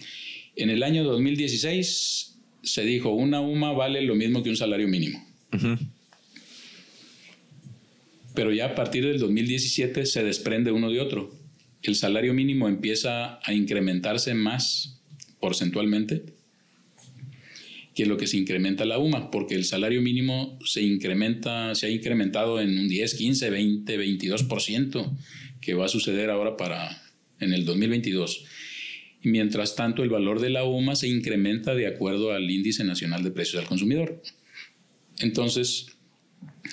En el año 2016 se dijo, una UMA vale lo mismo que un salario mínimo. Pero ya a partir del 2017 se desprende uno de otro el salario mínimo empieza a incrementarse más porcentualmente que lo que se incrementa la UMA, porque el salario mínimo se incrementa, se ha incrementado en un 10, 15, 20, 22%, que va a suceder ahora para en el 2022. Y mientras tanto, el valor de la UMA se incrementa de acuerdo al índice nacional de precios al consumidor. Entonces,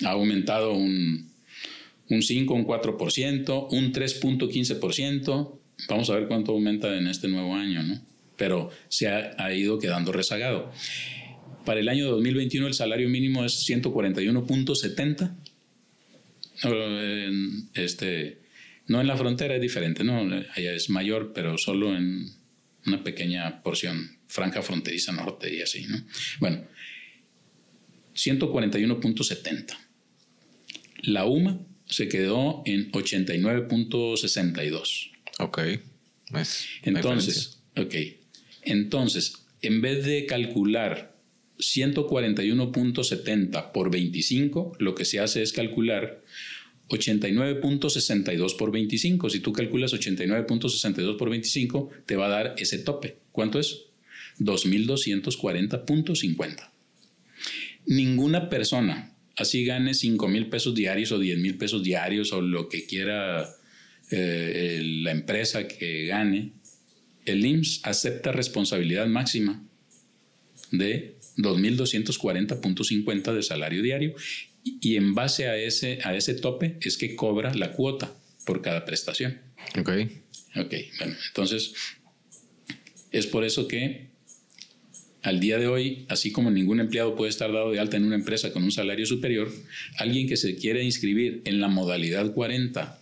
ha aumentado un un 5, un 4%, un 3.15%. Vamos a ver cuánto aumenta en este nuevo año, ¿no? Pero se ha, ido quedando rezagado. Para el año 2021 el salario mínimo es 141.70. Este, no en la frontera es diferente, ¿no? Allá es mayor, pero solo en una pequeña porción, franja fronteriza norte y así, ¿no? Bueno, 141.70. La UMA se quedó en 89.62. Ok. Entonces, ok. Entonces, en vez de calcular 141.70 por 25, lo que se hace es calcular 89.62 por 25. Si tú calculas 89.62 por 25, te va a dar ese tope. ¿Cuánto es? 2.240.50. Ninguna persona así gane 5 mil pesos diarios o 10 mil pesos diarios o lo que quiera eh, la empresa que gane, el IMSS acepta responsabilidad máxima de 2.240.50 de salario diario y, en base a ese, a ese tope es que cobra la cuota por cada prestación. Ok. Ok, bueno, entonces es por eso que al día de hoy, así como ningún empleado puede estar dado de alta en una empresa con un salario superior, alguien que se quiera inscribir en la modalidad 40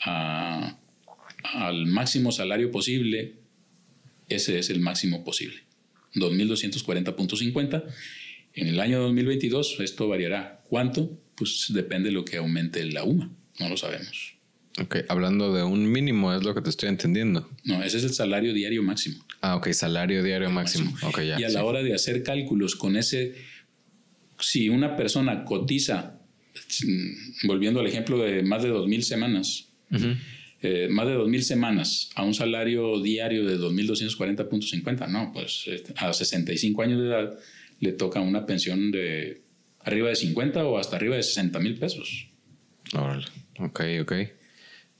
al máximo salario posible, ese es el máximo posible, 2.240.50. En el año 2022 esto variará. ¿Cuánto? Pues depende de lo que aumente la UMA, no lo sabemos. Ok, hablando de un mínimo, es lo que te estoy entendiendo. No, ese es el salario diario máximo. Ah, ok, salario diario máximo. y a la hora de hacer cálculos con ese, si una persona cotiza, volviendo al ejemplo de más de 2.000 semanas, eh, más de 2.000 semanas a un salario diario de 2.240.50, no, pues este, a 65 años de edad le toca una pensión de arriba de 50 o hasta arriba de 60 mil pesos. Órale. Ok, ok.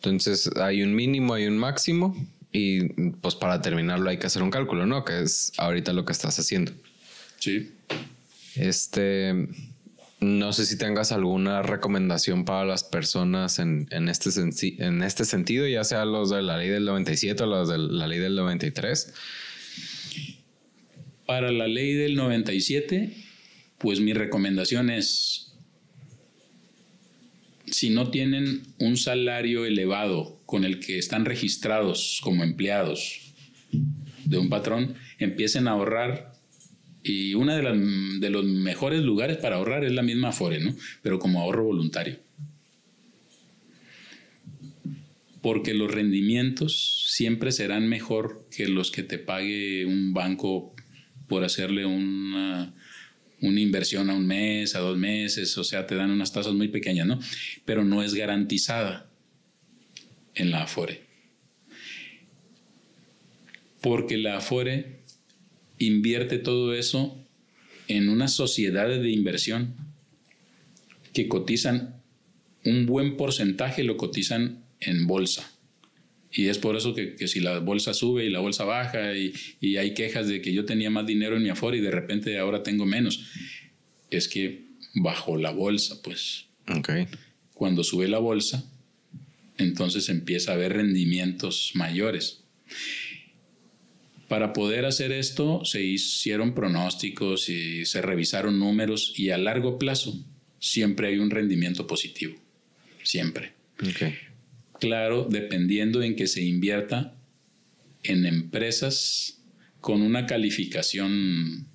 Entonces hay un mínimo, hay un máximo y pues para terminarlo hay que hacer un cálculo, ¿no? Que es ahorita lo que estás haciendo. Sí. Este, no sé si tengas alguna recomendación para las personas en, en este, en este sentido, ya sea los de la ley del 97 o los de la ley del 93. Para la ley del 97, pues mi recomendación es, si no tienen un salario elevado con el que están registrados como empleados de un patrón, empiecen a ahorrar y uno de, de, los mejores lugares para ahorrar es la misma Afore, ¿no? Pero como ahorro voluntario. Porque los rendimientos siempre serán mejor que los que te pague un banco por hacerle una, una inversión a un mes, a dos meses, o sea, te dan unas tasas muy pequeñas, ¿no? Pero no es garantizada en la Afore. Porque la Afore invierte todo eso en unas sociedades de inversión que cotizan un buen porcentaje, lo cotizan en bolsa. Y es por eso que, si la bolsa sube y la bolsa baja y, y, hay quejas de que yo tenía más dinero en mi Afore y de repente ahora tengo menos, es que bajó la bolsa, pues. Okay. Cuando sube la bolsa, entonces empieza a haber rendimientos mayores. Para poder hacer esto se hicieron pronósticos y se revisaron números y a largo plazo siempre hay un rendimiento positivo, siempre. Claro, dependiendo en que se invierta en empresas con una calificación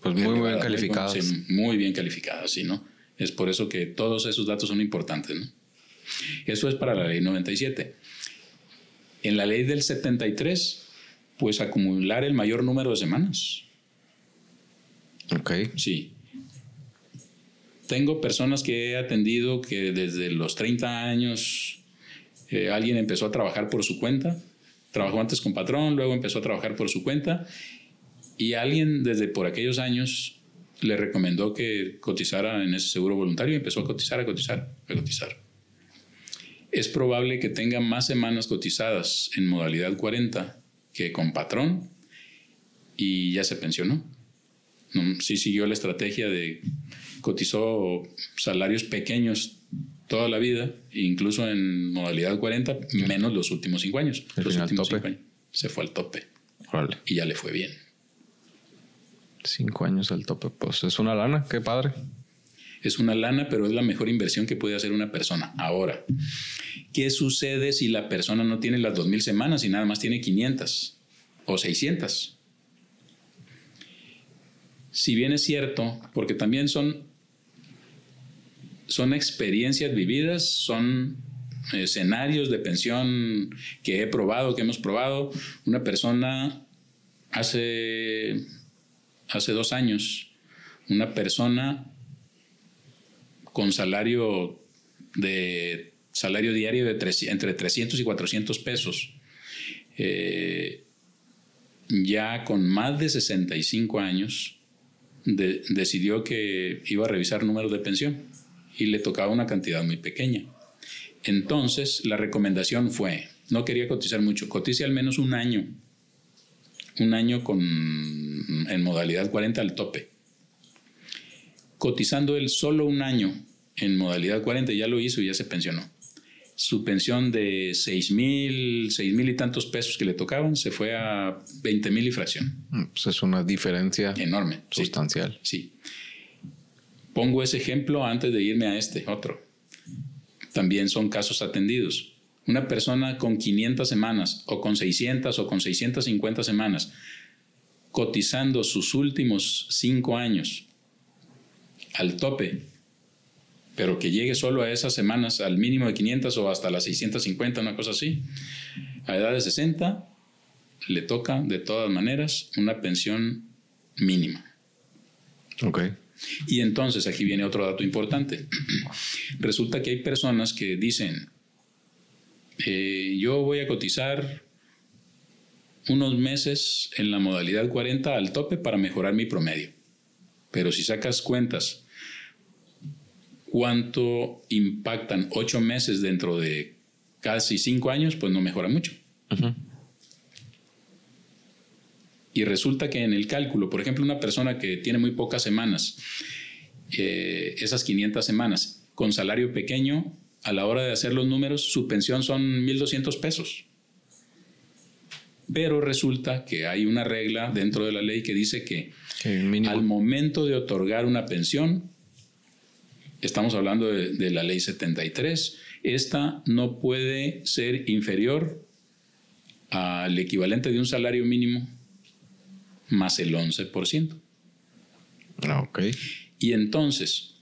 pues muy bien calificadas. muy bien calificadas, sí, ¿no? Es por eso que todos esos datos son importantes, ¿no? Eso es para la ley 97. En la ley del 73 pues acumular el mayor número de semanas. Ok. Sí. Tengo personas que he atendido que desde los 30 años eh, alguien empezó a trabajar por su cuenta, trabajó antes con patrón, luego empezó a trabajar por su cuenta y alguien desde por aquellos años le recomendó que cotizara en ese seguro voluntario y empezó a cotizar, a cotizar, a cotizar. Es probable que tenga más semanas cotizadas en modalidad 40 que con patrón y ya se pensionó. Sí siguió la estrategia de cotizó salarios pequeños toda la vida, incluso en modalidad 40, menos los últimos cinco años. los últimos cinco años. Se fue al tope. Y ya le fue bien. Cinco años al tope, pues es una lana, qué padre. Es una lana, pero es la mejor inversión que puede hacer una persona. Ahora, ¿qué sucede si la persona no tiene las 2.000 semanas y nada más tiene 500 o 600? Si bien es cierto, porque también son, son experiencias vividas, son escenarios de pensión que he probado, que hemos probado. Una persona hace, hace dos años, una persona con salario de salario diario de entre 300 y 400 pesos. Eh, ya con más de 65 años, decidió que iba a revisar números de pensión y le tocaba una cantidad muy pequeña. Entonces, la recomendación fue, no quería cotizar mucho, cotice al menos un año, un año con, en modalidad 40 al tope. Cotizando él solo un año en modalidad 40, ya lo hizo y ya se pensionó. Su pensión de 6 mil, 6 mil y tantos pesos que le tocaban se fue a 20 mil y fracción. Mm, pues es una diferencia enorme, sustancial. Sí, Pongo ese ejemplo antes de irme a este otro. También son casos atendidos. Una persona con 500 semanas o con 600 o con 650 semanas cotizando sus últimos 5 años al tope pero que llegue solo a esas semanas al mínimo de 500 o hasta las 650, una cosa así. A edad de 60 le toca de todas maneras una pensión mínima. Ok. Y entonces aquí viene otro dato importante. [clears throat] Resulta que hay personas que dicen, eh, yo voy a cotizar unos meses en la modalidad 40 al tope para mejorar mi promedio. Pero si sacas cuentas, ¿cuánto impactan ocho meses dentro de casi cinco años? Pues no mejora mucho. Y resulta que en el cálculo, por ejemplo, una persona que tiene muy pocas semanas, eh, esas 500 semanas, con salario pequeño, a la hora de hacer los números, su pensión son 1.200 pesos. Pero resulta que hay una regla dentro de la ley que dice que al momento de otorgar una pensión, estamos hablando de, de, la ley 73, esta no puede ser inferior al equivalente de un salario mínimo más el 11%. Ah, ok. Y entonces,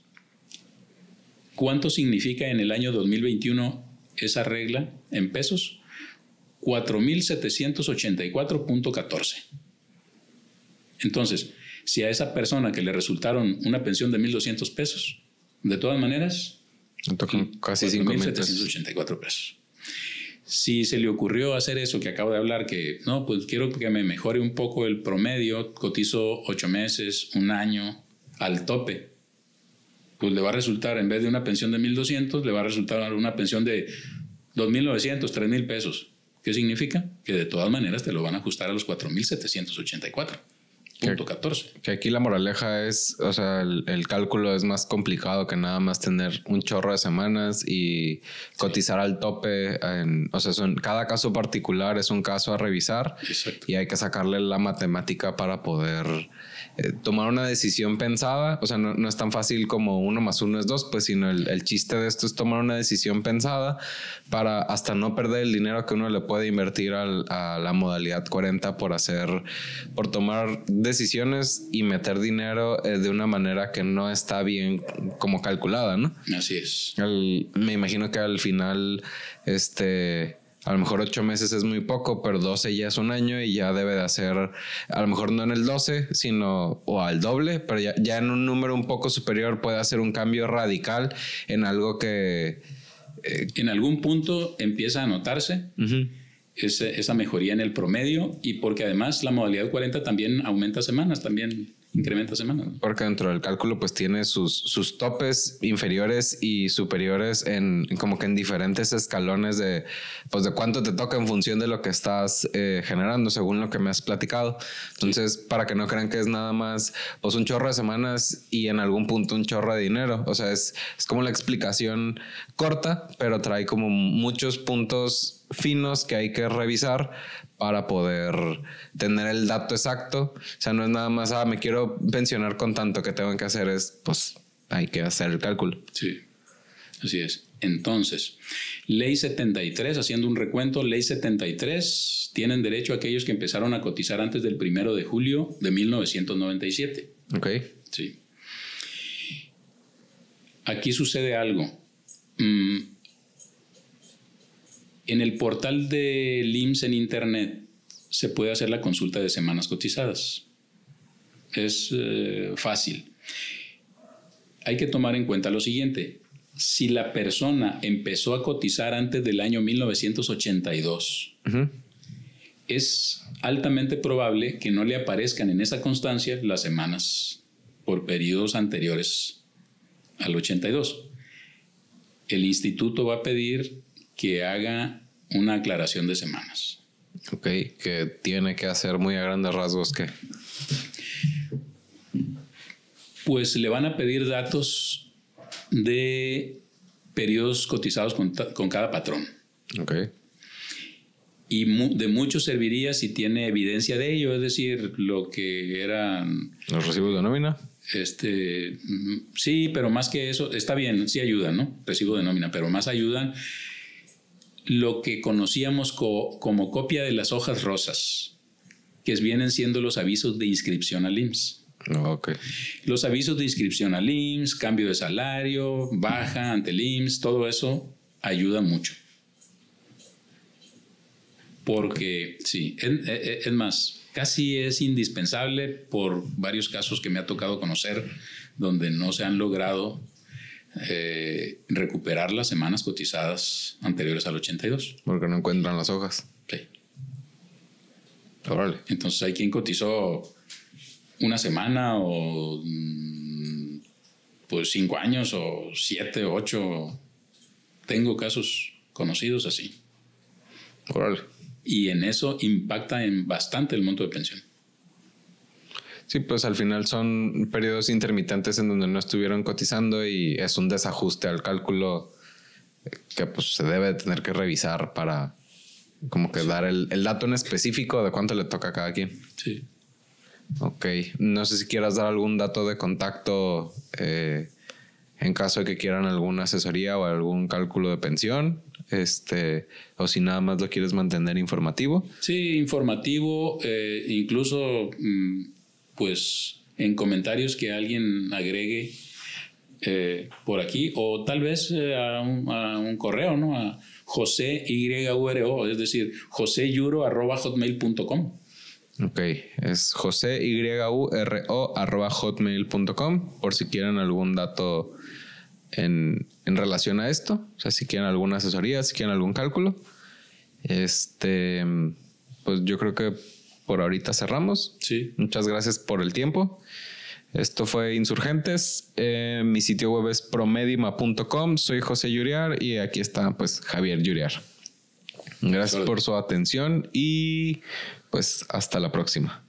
¿cuánto significa en el año 2021 esa regla en pesos? 4.784.14. Entonces, si a esa persona que le resultaron una pensión de 1.200 pesos, de todas maneras, casi 5.784 pesos. Si se le ocurrió hacer eso que acabo de hablar, que no, pues quiero que me mejore un poco el promedio, cotizo ocho meses, un año, al tope, pues le va a resultar, en vez de una pensión de 1.200, le va a resultar una pensión de 2.900, 3.000 pesos. ¿Qué significa? Que de todas maneras te lo van a ajustar a los 4.784. Punto 14. Que aquí la moraleja es, o sea, el, cálculo es más complicado que nada más tener un chorro de semanas y cotizar al tope. En, o sea, son, cada caso particular es un caso a revisar y hay que sacarle la matemática para poder eh, tomar una decisión pensada. O sea, no, es tan fácil como uno más uno es dos, pues, sino el, el chiste de esto es tomar una decisión pensada para hasta no perder el dinero que uno le puede invertir al, a la modalidad 40 por hacer, por tomar decisiones y meter dinero eh, de una manera que no está bien como calculada, ¿no? Así es. me imagino que al final, este, a lo mejor ocho meses es muy poco, pero 12 ya es un año y ya debe de hacer, a lo mejor no en el 12, sino o al doble, pero ya, en un número un poco superior puede hacer un cambio radical en algo que... Eh, en algún punto empieza a notarse esa mejoría en el promedio y porque además la modalidad 40 también aumenta semanas, también incrementa semanas. Porque dentro del cálculo pues tiene sus, sus topes inferiores y superiores en como que en diferentes escalones de pues de cuánto te toca en función de lo que estás eh, generando según lo que me has platicado. Entonces para que no crean que es nada más pues un chorro de semanas y en algún punto un chorro de dinero. O sea es, es como la explicación corta pero trae como muchos puntos finos que hay que revisar para poder tener el dato exacto. O sea, no es nada más, ah, me quiero pensionar con tanto que tengo que hacer, es, pues, hay que hacer el cálculo. Sí, así es. Entonces, ley 73, haciendo un recuento, ley 73, tienen derecho aquellos que empezaron a cotizar antes del primero de julio de 1997. Ok. Sí. Aquí sucede algo. Mm, en el portal de IMSS en Internet se puede hacer la consulta de semanas cotizadas. Es eh, fácil. Hay que tomar en cuenta lo siguiente. Si la persona empezó a cotizar antes del año 1982, es altamente probable que no le aparezcan en esa constancia las semanas por periodos anteriores al 82. El instituto va a pedir que haga una aclaración de semanas. Ok, que tiene que hacer muy a grandes rasgos que... Pues le van a pedir datos de periodos cotizados con, cada patrón. Ok. Y de mucho serviría si tiene evidencia de ello, es decir, lo que eran... Los recibos de nómina. Este, sí, pero más que eso, está bien, sí ayudan, ¿no? Recibo de nómina, pero más ayudan lo que conocíamos como copia de las hojas rosas, que vienen siendo los avisos de inscripción al IMSS. Okay. Los avisos de inscripción al IMSS, cambio de salario, baja ante el IMSS, todo eso ayuda mucho. Porque, sí, es, más, casi es indispensable por varios casos que me ha tocado conocer donde no se han logrado eh, recuperar las semanas cotizadas anteriores al 82. Porque no encuentran las hojas. Sí. Órale. Entonces hay quien cotizó una semana o mm, pues cinco años o siete o ocho. Tengo casos conocidos así. Órale. Y en eso impacta en bastante el monto de pensión. Sí, pues al final son periodos intermitentes en donde no estuvieron cotizando y es un desajuste al cálculo que pues se debe tener que revisar para como que dar el, el dato en específico de cuánto le toca a cada quien. Sí. Ok, no sé si quieras dar algún dato de contacto eh, en caso de que quieran alguna asesoría o algún cálculo de pensión, este, o si nada más lo quieres mantener informativo. Sí, informativo, eh, incluso mm, pues en comentarios que alguien agregue eh, por aquí, o tal vez eh, a, un, a correo, ¿no? A José es decir, joseyuro.hotmail.com. Ok, es hotmail.com por si quieren algún dato en, en, relación a esto. O sea, si quieren alguna asesoría, si quieren algún cálculo. Este, pues yo creo que por ahorita cerramos. Sí. Muchas gracias por el tiempo. Esto fue Insurgentes. Eh, mi sitio web es promedima.com. Soy José Yuriar y aquí está pues Javier Yuriar. Gracias por su atención y pues hasta la próxima.